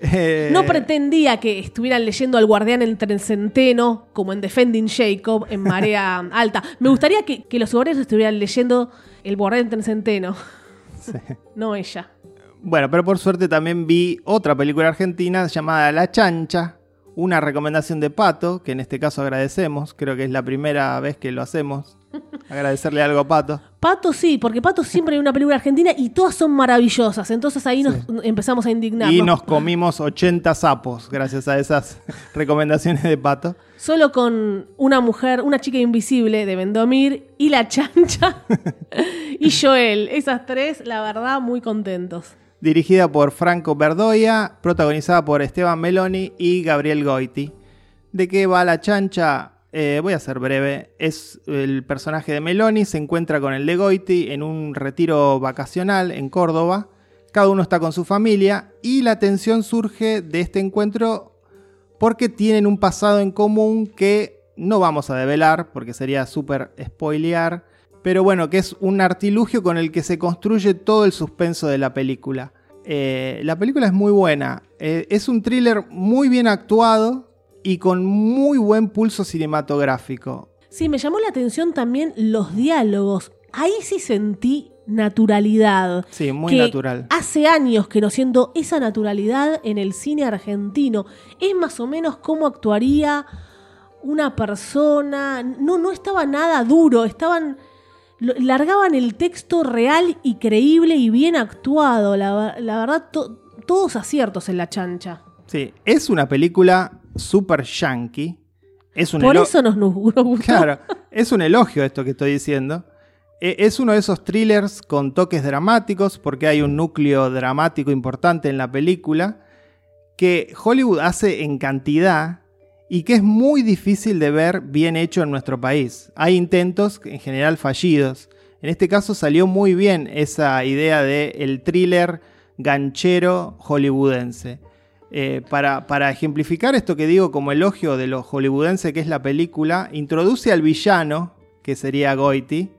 No eh, pretendía que estuvieran leyendo al guardián entre el centeno, como en Defending Jacob, en Marea (laughs) Alta. Me gustaría que, los obreros estuvieran leyendo el guardián entre el centeno. No ella. Bueno, pero por suerte también vi otra película argentina llamada La Chancha, una recomendación de Pato, que en este caso agradecemos, creo que es la primera vez que lo hacemos. Agradecerle algo a Pato. Pato sí, porque Pato siempre hay una película argentina y todas son maravillosas. Entonces ahí nos empezamos a indignar. Y nos comimos 80 sapos gracias a esas (laughs) recomendaciones de Pato. Solo con una mujer, una chica invisible de Vendomir y la chancha (laughs) y Joel. Esas tres, la verdad, muy contentos. Dirigida por Franco Verdoya, protagonizada por Esteban Meloni y Gabriel Goiti. ¿De qué va la chancha? Eh, voy a ser breve. Es el personaje de Meloni, se encuentra con el de Goiti en un retiro vacacional en Córdoba. Cada uno está con su familia y la tensión surge de este encuentro porque tienen un pasado en común que no vamos a develar porque sería súper spoilear. Pero bueno, que es un artilugio con el que se construye todo el suspenso de la película. Eh, la película es muy buena. Eh, es un thriller muy bien actuado y con muy buen pulso cinematográfico. Sí, me llamó la atención también los diálogos. ahí sí sentí naturalidad. Sí, muy natural. Hace años que no siento esa naturalidad en el cine argentino. Es más o menos cómo actuaría una persona. No, no estaba nada duro, estaban. Largaban el texto real y creíble y bien actuado. La, verdad, todos aciertos en la chancha. Sí, es una película super yankee. Es un Por eso nos, nos gustó. Claro, es un elogio esto que estoy diciendo. E, es uno de esos thrillers con toques dramáticos, porque hay un núcleo dramático importante en la película, que Hollywood hace en cantidad y que es muy difícil de ver bien hecho en nuestro país. Hay intentos, en general fallidos. En este caso salió muy bien esa idea de el thriller ganchero hollywoodense. Eh, para, ejemplificar esto que digo como elogio de lo hollywoodense que es la película, introduce al villano, que sería Goiti,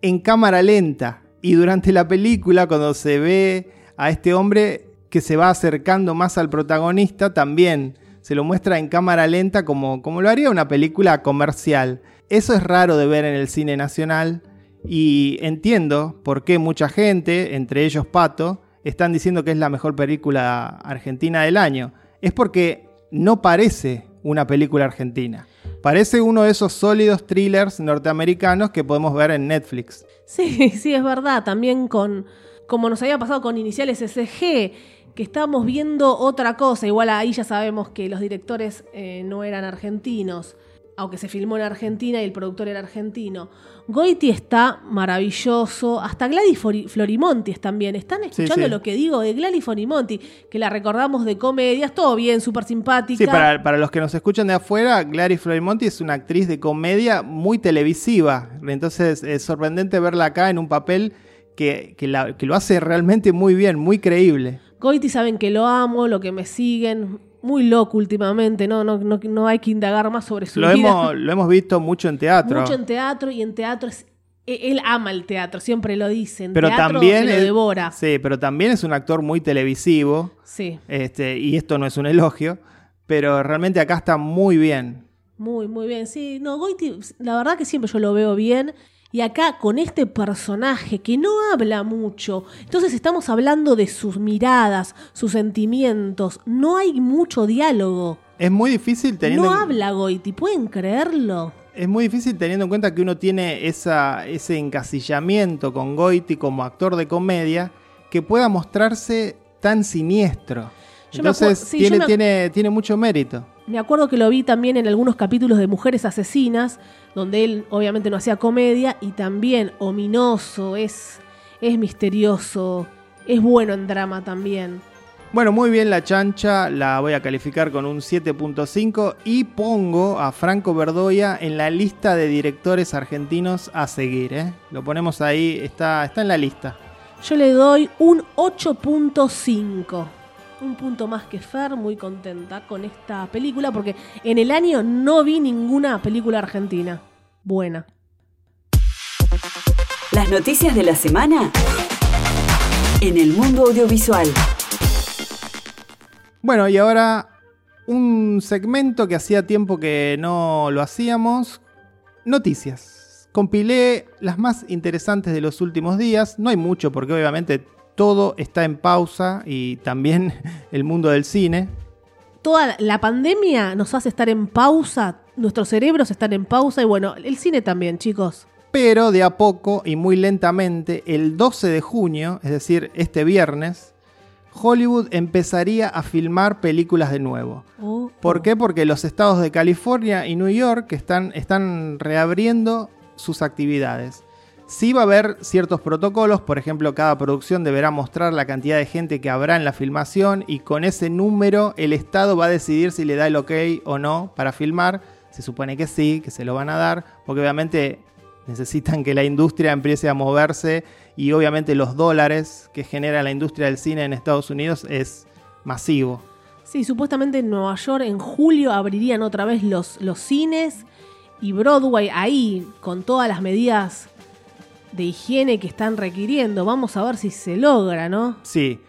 en cámara lenta. Y durante la película, cuando se ve a este hombre que se va acercando más al protagonista, también se lo muestra en cámara lenta como, como lo haría una película comercial. Eso es raro de ver en el cine nacional y entiendo por qué mucha gente, entre ellos Pato, están diciendo que es la mejor película argentina del año. Es porque no parece una película argentina. Parece uno de esos sólidos thrillers norteamericanos que podemos ver en Netflix. Sí, (laughs) sí, es verdad. También con, como nos había pasado con Iniciales SG, que estábamos viendo otra cosa. Igual ahí ya sabemos que los directores eh, no eran argentinos aunque se filmó en Argentina y el productor era argentino. Goiti está maravilloso, hasta Gladys Florimonti también. ¿Están escuchando lo que digo de Gladys Florimonti? Que la recordamos de comedias, todo bien, súper simpática. Sí, para, los que nos escuchan de afuera, Gladys Florimonti es una actriz de comedia muy televisiva. Entonces es sorprendente verla acá en un papel que, que lo hace realmente muy bien, muy creíble. Goiti saben que lo amo, lo que me siguen muy loco últimamente, ¿no? No, no, no hay que indagar más sobre su lo vida. Hemos, lo hemos visto mucho en teatro. Mucho en teatro y en teatro es e, él ama el teatro, siempre lo dicen. Pero teatro también lo devora. Sí, pero también es un actor muy televisivo. Sí. Este, y esto no es un elogio, pero realmente acá está muy bien. Muy, muy bien. Sí, no, Goiti, la verdad que siempre yo lo veo bien y acá con este personaje que no habla mucho, entonces estamos hablando de sus miradas, sus sentimientos, no hay mucho diálogo. Es muy difícil teniendo... No habla Goiti, ¿pueden creerlo? Es muy difícil teniendo en cuenta que uno tiene esa, ese encasillamiento con Goiti como actor de comedia que pueda mostrarse tan siniestro. Entonces tiene, tiene, tiene mucho mérito. Me acuerdo que lo vi también en algunos capítulos de Mujeres Asesinas, donde él obviamente no hacía comedia y también ominoso, es, es misterioso, es bueno en drama también. Bueno, muy bien la chancha, la voy a calificar con un 7.5 y pongo a Franco Verdoya en la lista de directores argentinos a seguir. ¿eh? Lo ponemos ahí, está, está en la lista. Yo le doy un 8.5 un punto más que Fer, muy contenta con esta película porque en el año no vi ninguna película argentina buena. Las noticias de la semana en el mundo audiovisual. Bueno, y ahora un segmento que hacía tiempo que no lo hacíamos. Noticias. Compilé las más interesantes de los últimos días. No hay mucho porque obviamente todo está en pausa y también (laughs) el mundo del cine. Toda la pandemia nos hace estar en pausa, nuestros cerebros están en pausa y bueno, el cine también, chicos. Pero de a poco y muy lentamente, el 12 de junio, es decir, este viernes, Hollywood empezaría a filmar películas de nuevo. Oh, ¿Por qué? Porque los estados de California y New York están, están reabriendo sus actividades. Sí va a haber ciertos protocolos, por ejemplo, cada producción deberá mostrar la cantidad de gente que habrá en la filmación y con ese número el Estado va a decidir si le da el ok o no para filmar. Se supone que sí, que se lo van a dar, porque obviamente necesitan que la industria empiece a moverse y obviamente los dólares que genera la industria del cine en Estados Unidos es masivo. Sí, supuestamente en Nueva York en julio abrirían otra vez los, los cines y Broadway ahí con todas las medidas de higiene que están requiriendo. Vamos a ver si se logra, ¿no? Sí.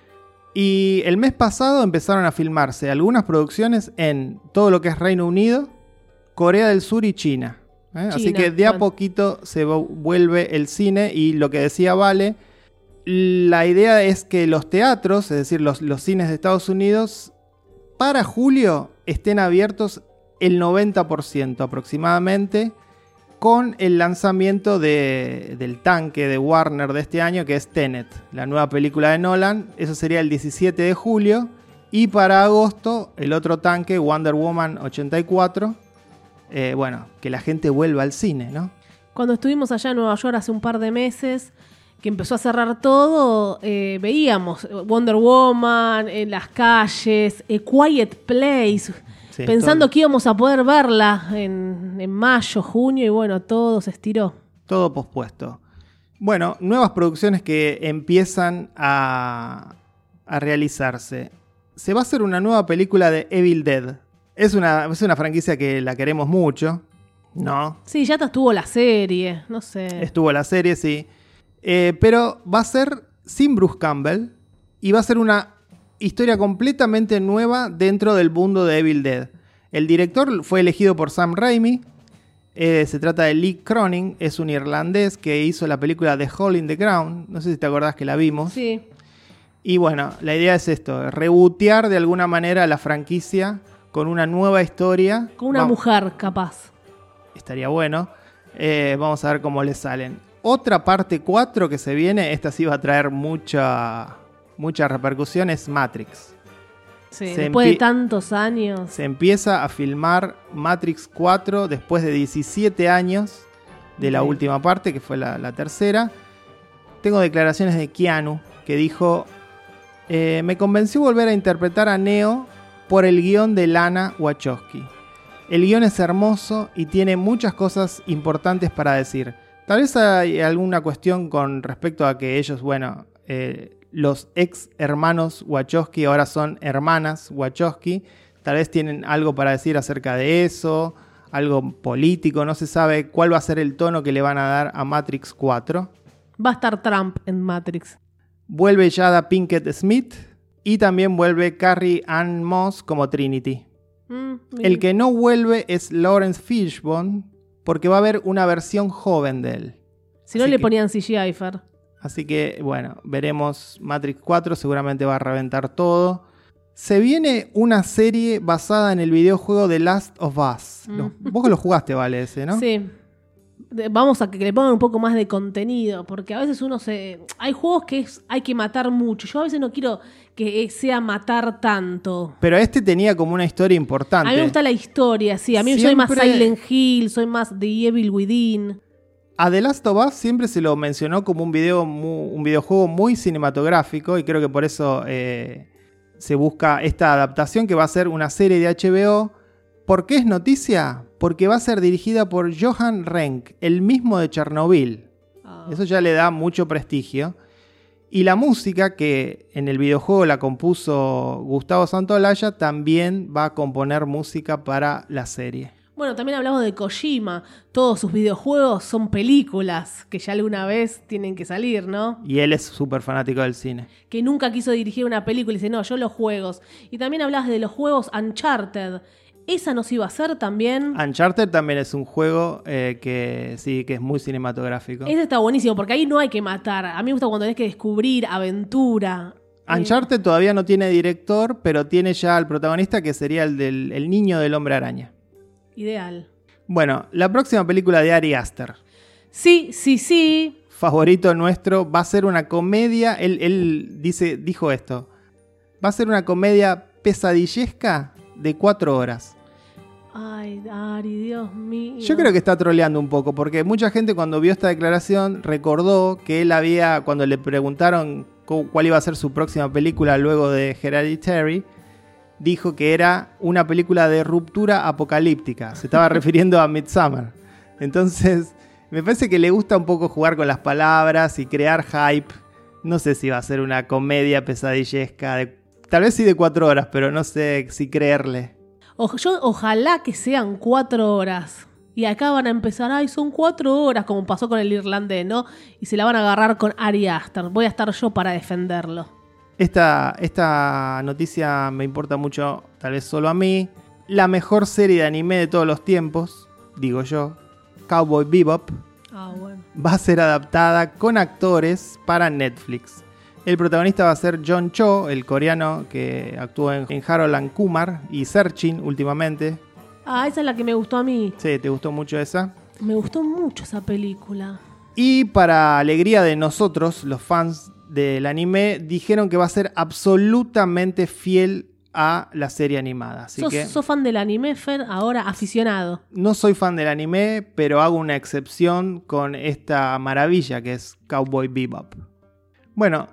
Y el mes pasado empezaron a filmarse algunas producciones en todo lo que es Reino Unido, Corea del Sur y China. ¿eh? Así que de a poquito se vuelve el cine y lo que decía Vale, la idea es que los teatros, es decir, los, los cines de Estados Unidos, para julio estén abiertos el 90% aproximadamente con el lanzamiento del tanque de Warner de este año, que es Tenet, la nueva película de Nolan. Eso sería el 17 de julio. Y para agosto, el otro tanque, Wonder Woman 84. Eh, bueno, que la gente vuelva al cine, ¿no? Cuando estuvimos allá en Nueva York hace un par de meses, que empezó a cerrar todo, eh, veíamos Wonder Woman en las calles, A Quiet Place, pensando que íbamos a poder verla en, en, mayo, junio, y bueno, todo se estiró. Todo pospuesto. Bueno, nuevas producciones que empiezan a, a realizarse. Se va a hacer una nueva película de Evil Dead. Es una, es una franquicia que la queremos mucho, ¿no? Sí, ya estuvo la serie, no sé. Estuvo la serie, sí. Eh, pero va a ser sin Bruce Campbell y va a ser una historia completamente nueva dentro del mundo de Evil Dead. El director fue elegido por Sam Raimi. Eh, se trata de Lee Cronin, es un irlandés que hizo la película The Hole in the Ground. No sé si te acordás que la vimos. Sí. Y bueno, la idea es esto: rebotear de alguna manera la franquicia con una nueva historia. Con una mujer, capaz. Estaría bueno. Eh, vamos a ver cómo le salen otra parte 4 que se viene, esta sí va a traer mucha, mucha repercusión, es Matrix. Sí, después de tantos años. Se empieza a filmar Matrix 4 después de 17 años de la última parte, que fue la, tercera. Tengo declaraciones de Keanu que dijo, eh, me convenció volver a interpretar a Neo por el guion de Lana Wachowski. El guion es hermoso y tiene muchas cosas importantes para decir. Tal vez hay alguna cuestión con respecto a que ellos, bueno, eh, los ex hermanos Wachowski ahora son hermanas Wachowski. Tal vez tienen algo para decir acerca de eso, algo político, no se sabe cuál va a ser el tono que le van a dar a Matrix 4. Va a estar Trump en Matrix. Vuelve Jada Pinkett Smith y también vuelve Carrie Ann Moss como Trinity. Mm, el que no vuelve es Lawrence Fishbone, porque va a haber una versión joven de él. Si no le ponían CGI, Fer. Así que, bueno, veremos Matrix 4, seguramente va a reventar todo. Se viene una serie basada en el videojuego The Last of Us. Mm. Vos lo jugaste, vale, ese, ¿no? Sí. Vamos a que le pongan un poco más de contenido, porque a veces uno se... Hay juegos que hay que matar mucho. Yo a veces no quiero que sea matar tanto. Pero este tenía como una historia importante. A mí me gusta la historia, sí. A mí soy más Silent Hill, soy más The Evil Within. A The Last of Us siempre se lo mencionó como un, video un videojuego muy cinematográfico y creo que por eso eh, se busca esta adaptación que va a ser una serie de HBO. ¿Por qué es noticia? Porque va a ser dirigida por Johan Renck, el mismo de Chernobyl. Ah. Eso ya le da mucho prestigio. Y la música que en el videojuego la compuso Gustavo Santolaya también va a componer música para la serie. Bueno, también hablamos de Kojima. Todos sus videojuegos son películas que ya alguna vez tienen que salir, ¿no? Y él es súper fanático del cine. Que nunca quiso dirigir una película y dice, no, yo los juegos. Y también hablas de los juegos Uncharted. ¿Esa nos iba a hacer también? Uncharted también es un juego eh, que sí, que es muy cinematográfico. Ese está buenísimo, porque ahí no hay que matar. A mí me gusta cuando tenés que descubrir, aventura. Uncharted todavía no tiene director, pero tiene ya al protagonista que sería el del el niño del hombre araña. Ideal. Bueno, la próxima película de Ari Aster. Sí, sí, sí. Favorito nuestro, va a ser una comedia. Él, él dice, dijo esto. Va a ser una comedia pesadillesca de cuatro horas. Ay, Ari, Dios mío. Yo creo que está troleando un poco, porque mucha gente cuando vio esta declaración recordó que él había, cuando le preguntaron cuál iba a ser su próxima película luego de Hereditary, dijo que era una película de ruptura apocalíptica. Se estaba (laughs) refiriendo a Midsummer. Entonces, me parece que le gusta un poco jugar con las palabras y crear hype. No sé si va a ser una comedia pesadillesca de Tal vez sí de cuatro horas, pero no sé si creerle. yo, ojalá que sean cuatro horas. Y acá van a empezar, ay, son cuatro horas, como pasó con el irlandés, ¿no? Y se la van a agarrar con Ari Aster. Voy a estar yo para defenderlo. Esta, esta noticia me importa mucho, tal vez solo a mí. La mejor serie de anime de todos los tiempos, digo yo. Cowboy Bebop, Ah, bueno. va a ser adaptada con actores para Netflix. El protagonista va a ser John Cho, el coreano que actuó en, en Harold and Kumar y Searching últimamente. Ah, esa es la que me gustó a mí. Sí, ¿te gustó mucho esa? Me gustó mucho esa película. Y para alegría de nosotros, los fans del anime, dijeron que va a ser absolutamente fiel a la serie animada. Así ¿Sos, que sos fan del anime, Fer? Ahora aficionado. no soy fan del anime, pero hago una excepción con esta maravilla que es Cowboy Bebop. Bueno,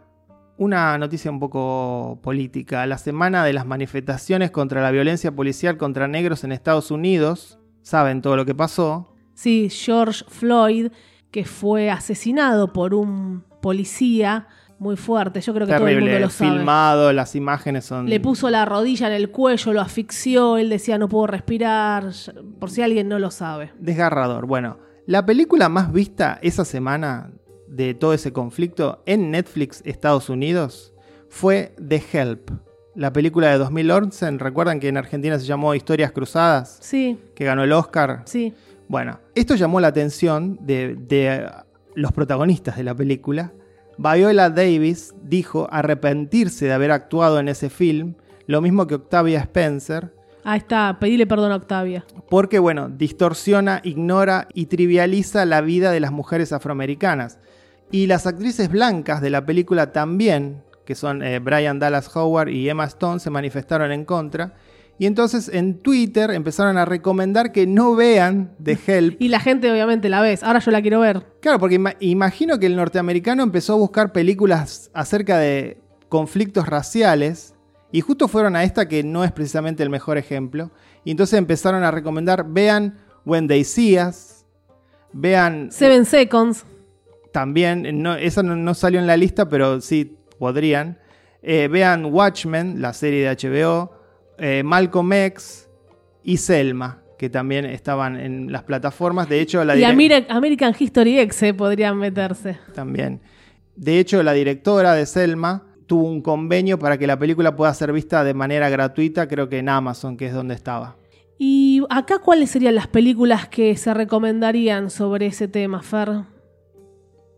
una noticia un poco política. La semana de las manifestaciones contra la violencia policial contra negros en Estados Unidos, saben todo lo que pasó. Sí, George Floyd, que fue asesinado por un policía muy fuerte. Yo creo que todo el mundo lo sabe. filmado, las imágenes son... Le puso la rodilla en el cuello, lo asfixió, él decía no puedo respirar, por si alguien no lo sabe. Desgarrador. Bueno, la película más vista esa semana de todo ese conflicto en Netflix Estados Unidos fue The Help. La película de 2011, ¿recuerdan que en Argentina se llamó Historias Cruzadas? Sí, Que ganó el Oscar. sí. Bueno, esto llamó la atención de, de los protagonistas de la película. Viola Davis dijo arrepentirse de haber actuado en ese film, lo mismo que Octavia Spencer, Ahí está, pedile perdón a Octavia. porque, bueno, distorsiona, ignora y trivializa la vida de las mujeres afroamericanas. Y las actrices blancas de la película también, que son eh, Brian Dallas Howard y Emma Stone, se manifestaron en contra. Y entonces en Twitter empezaron a recomendar que no vean The Help. Y la gente obviamente la ves, ahora yo la quiero ver. Claro, porque ima- imagino que el norteamericano empezó a buscar películas acerca de conflictos raciales y justo fueron a esta que no es precisamente el mejor ejemplo. Y entonces empezaron a recomendar, vean When They See Us, vean Seven Seconds. también, no, esa no, no salió en la lista, pero sí podrían. Eh, vean Watchmen, la serie de HBO, eh, Malcolm X y Selma, que también estaban en las plataformas. De hecho, la Y American History X eh, podrían meterse. también. De hecho, la directora de Selma tuvo un convenio para que la película pueda ser vista de manera gratuita, creo que en Amazon, que es donde estaba. ¿Y acá cuáles serían las películas que se recomendarían sobre ese tema, Fer?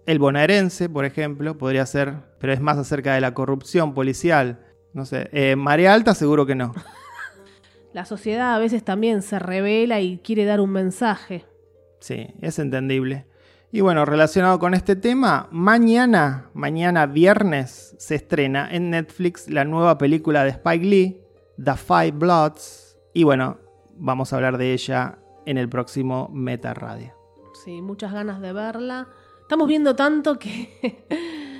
El bonaerense, por ejemplo, podría ser, pero es más acerca de la corrupción policial. No sé, eh, Marea Alta seguro que no. La sociedad a veces también se revela y quiere dar un mensaje. Sí, es entendible. Y bueno, relacionado con este tema, mañana, mañana viernes, se estrena en Netflix la nueva película de Spike Lee, The Five Bloods. Y bueno, vamos a hablar de ella en el próximo Meta Radio. Sí, muchas ganas de verla. Estamos viendo tanto que... (laughs)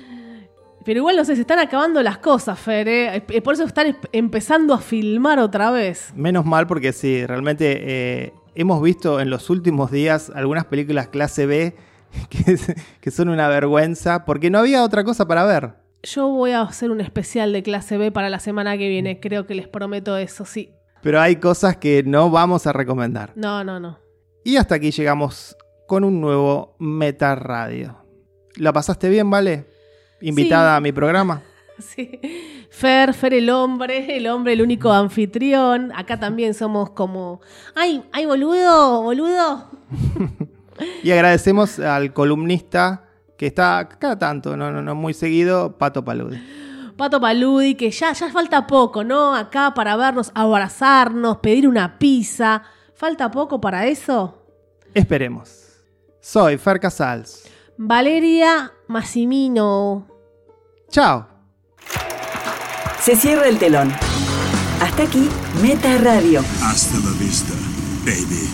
Pero igual no sé, se están acabando las cosas, Fer. ¿eh? Por eso están empezando a filmar otra vez. Menos mal porque sí, realmente eh, hemos visto en los últimos días algunas películas clase B (laughs) que, que son una vergüenza porque no había otra cosa para ver. Yo voy a hacer un especial de clase B para la semana que viene. Creo que les prometo eso, sí. Pero hay cosas que no vamos a recomendar. No, no, no. Y hasta aquí llegamos con un nuevo Meta Radio. ¿La pasaste bien, vale? Invitada Sí. a mi programa. (laughs) Sí. Fer, Fer el hombre, el hombre, el único anfitrión. Acá también somos como. ¡Ay, ay, boludo, boludo! (laughs) Y agradecemos al columnista que está cada tanto, no, no, no muy seguido, Pato Paludi. Pato Paludi, que ya, ya falta poco, ¿no? Acá para vernos, abrazarnos, pedir una pizza. ¿Falta poco para eso? Esperemos. Soy Fer Casals. Valeria Massimino. Chao. Se cierra el telón. Hasta aquí, Meta Radio. Hasta la vista, baby.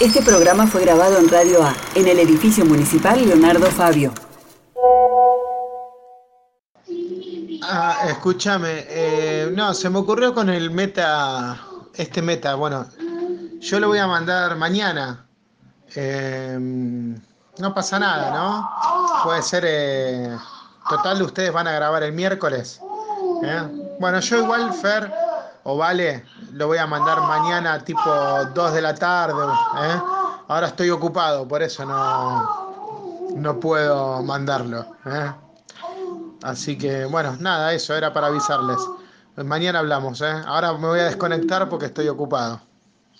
Este programa fue grabado en Radio A, en el edificio municipal Leonardo Fabio. Ah, escúchame, eh, no, se me ocurrió con el meta, este meta, bueno, yo lo voy a mandar mañana. Eh, no pasa nada, ¿no? Puede ser, eh, total, ustedes van a grabar el miércoles. ¿eh? Bueno, yo igual, Fer, o Vale, lo voy a mandar mañana tipo 2 de la tarde. ¿eh? Ahora estoy ocupado, por eso no, no puedo mandarlo. Así que bueno, nada, eso era para avisarles. Mañana hablamos. Ahora me voy a desconectar porque estoy ocupado.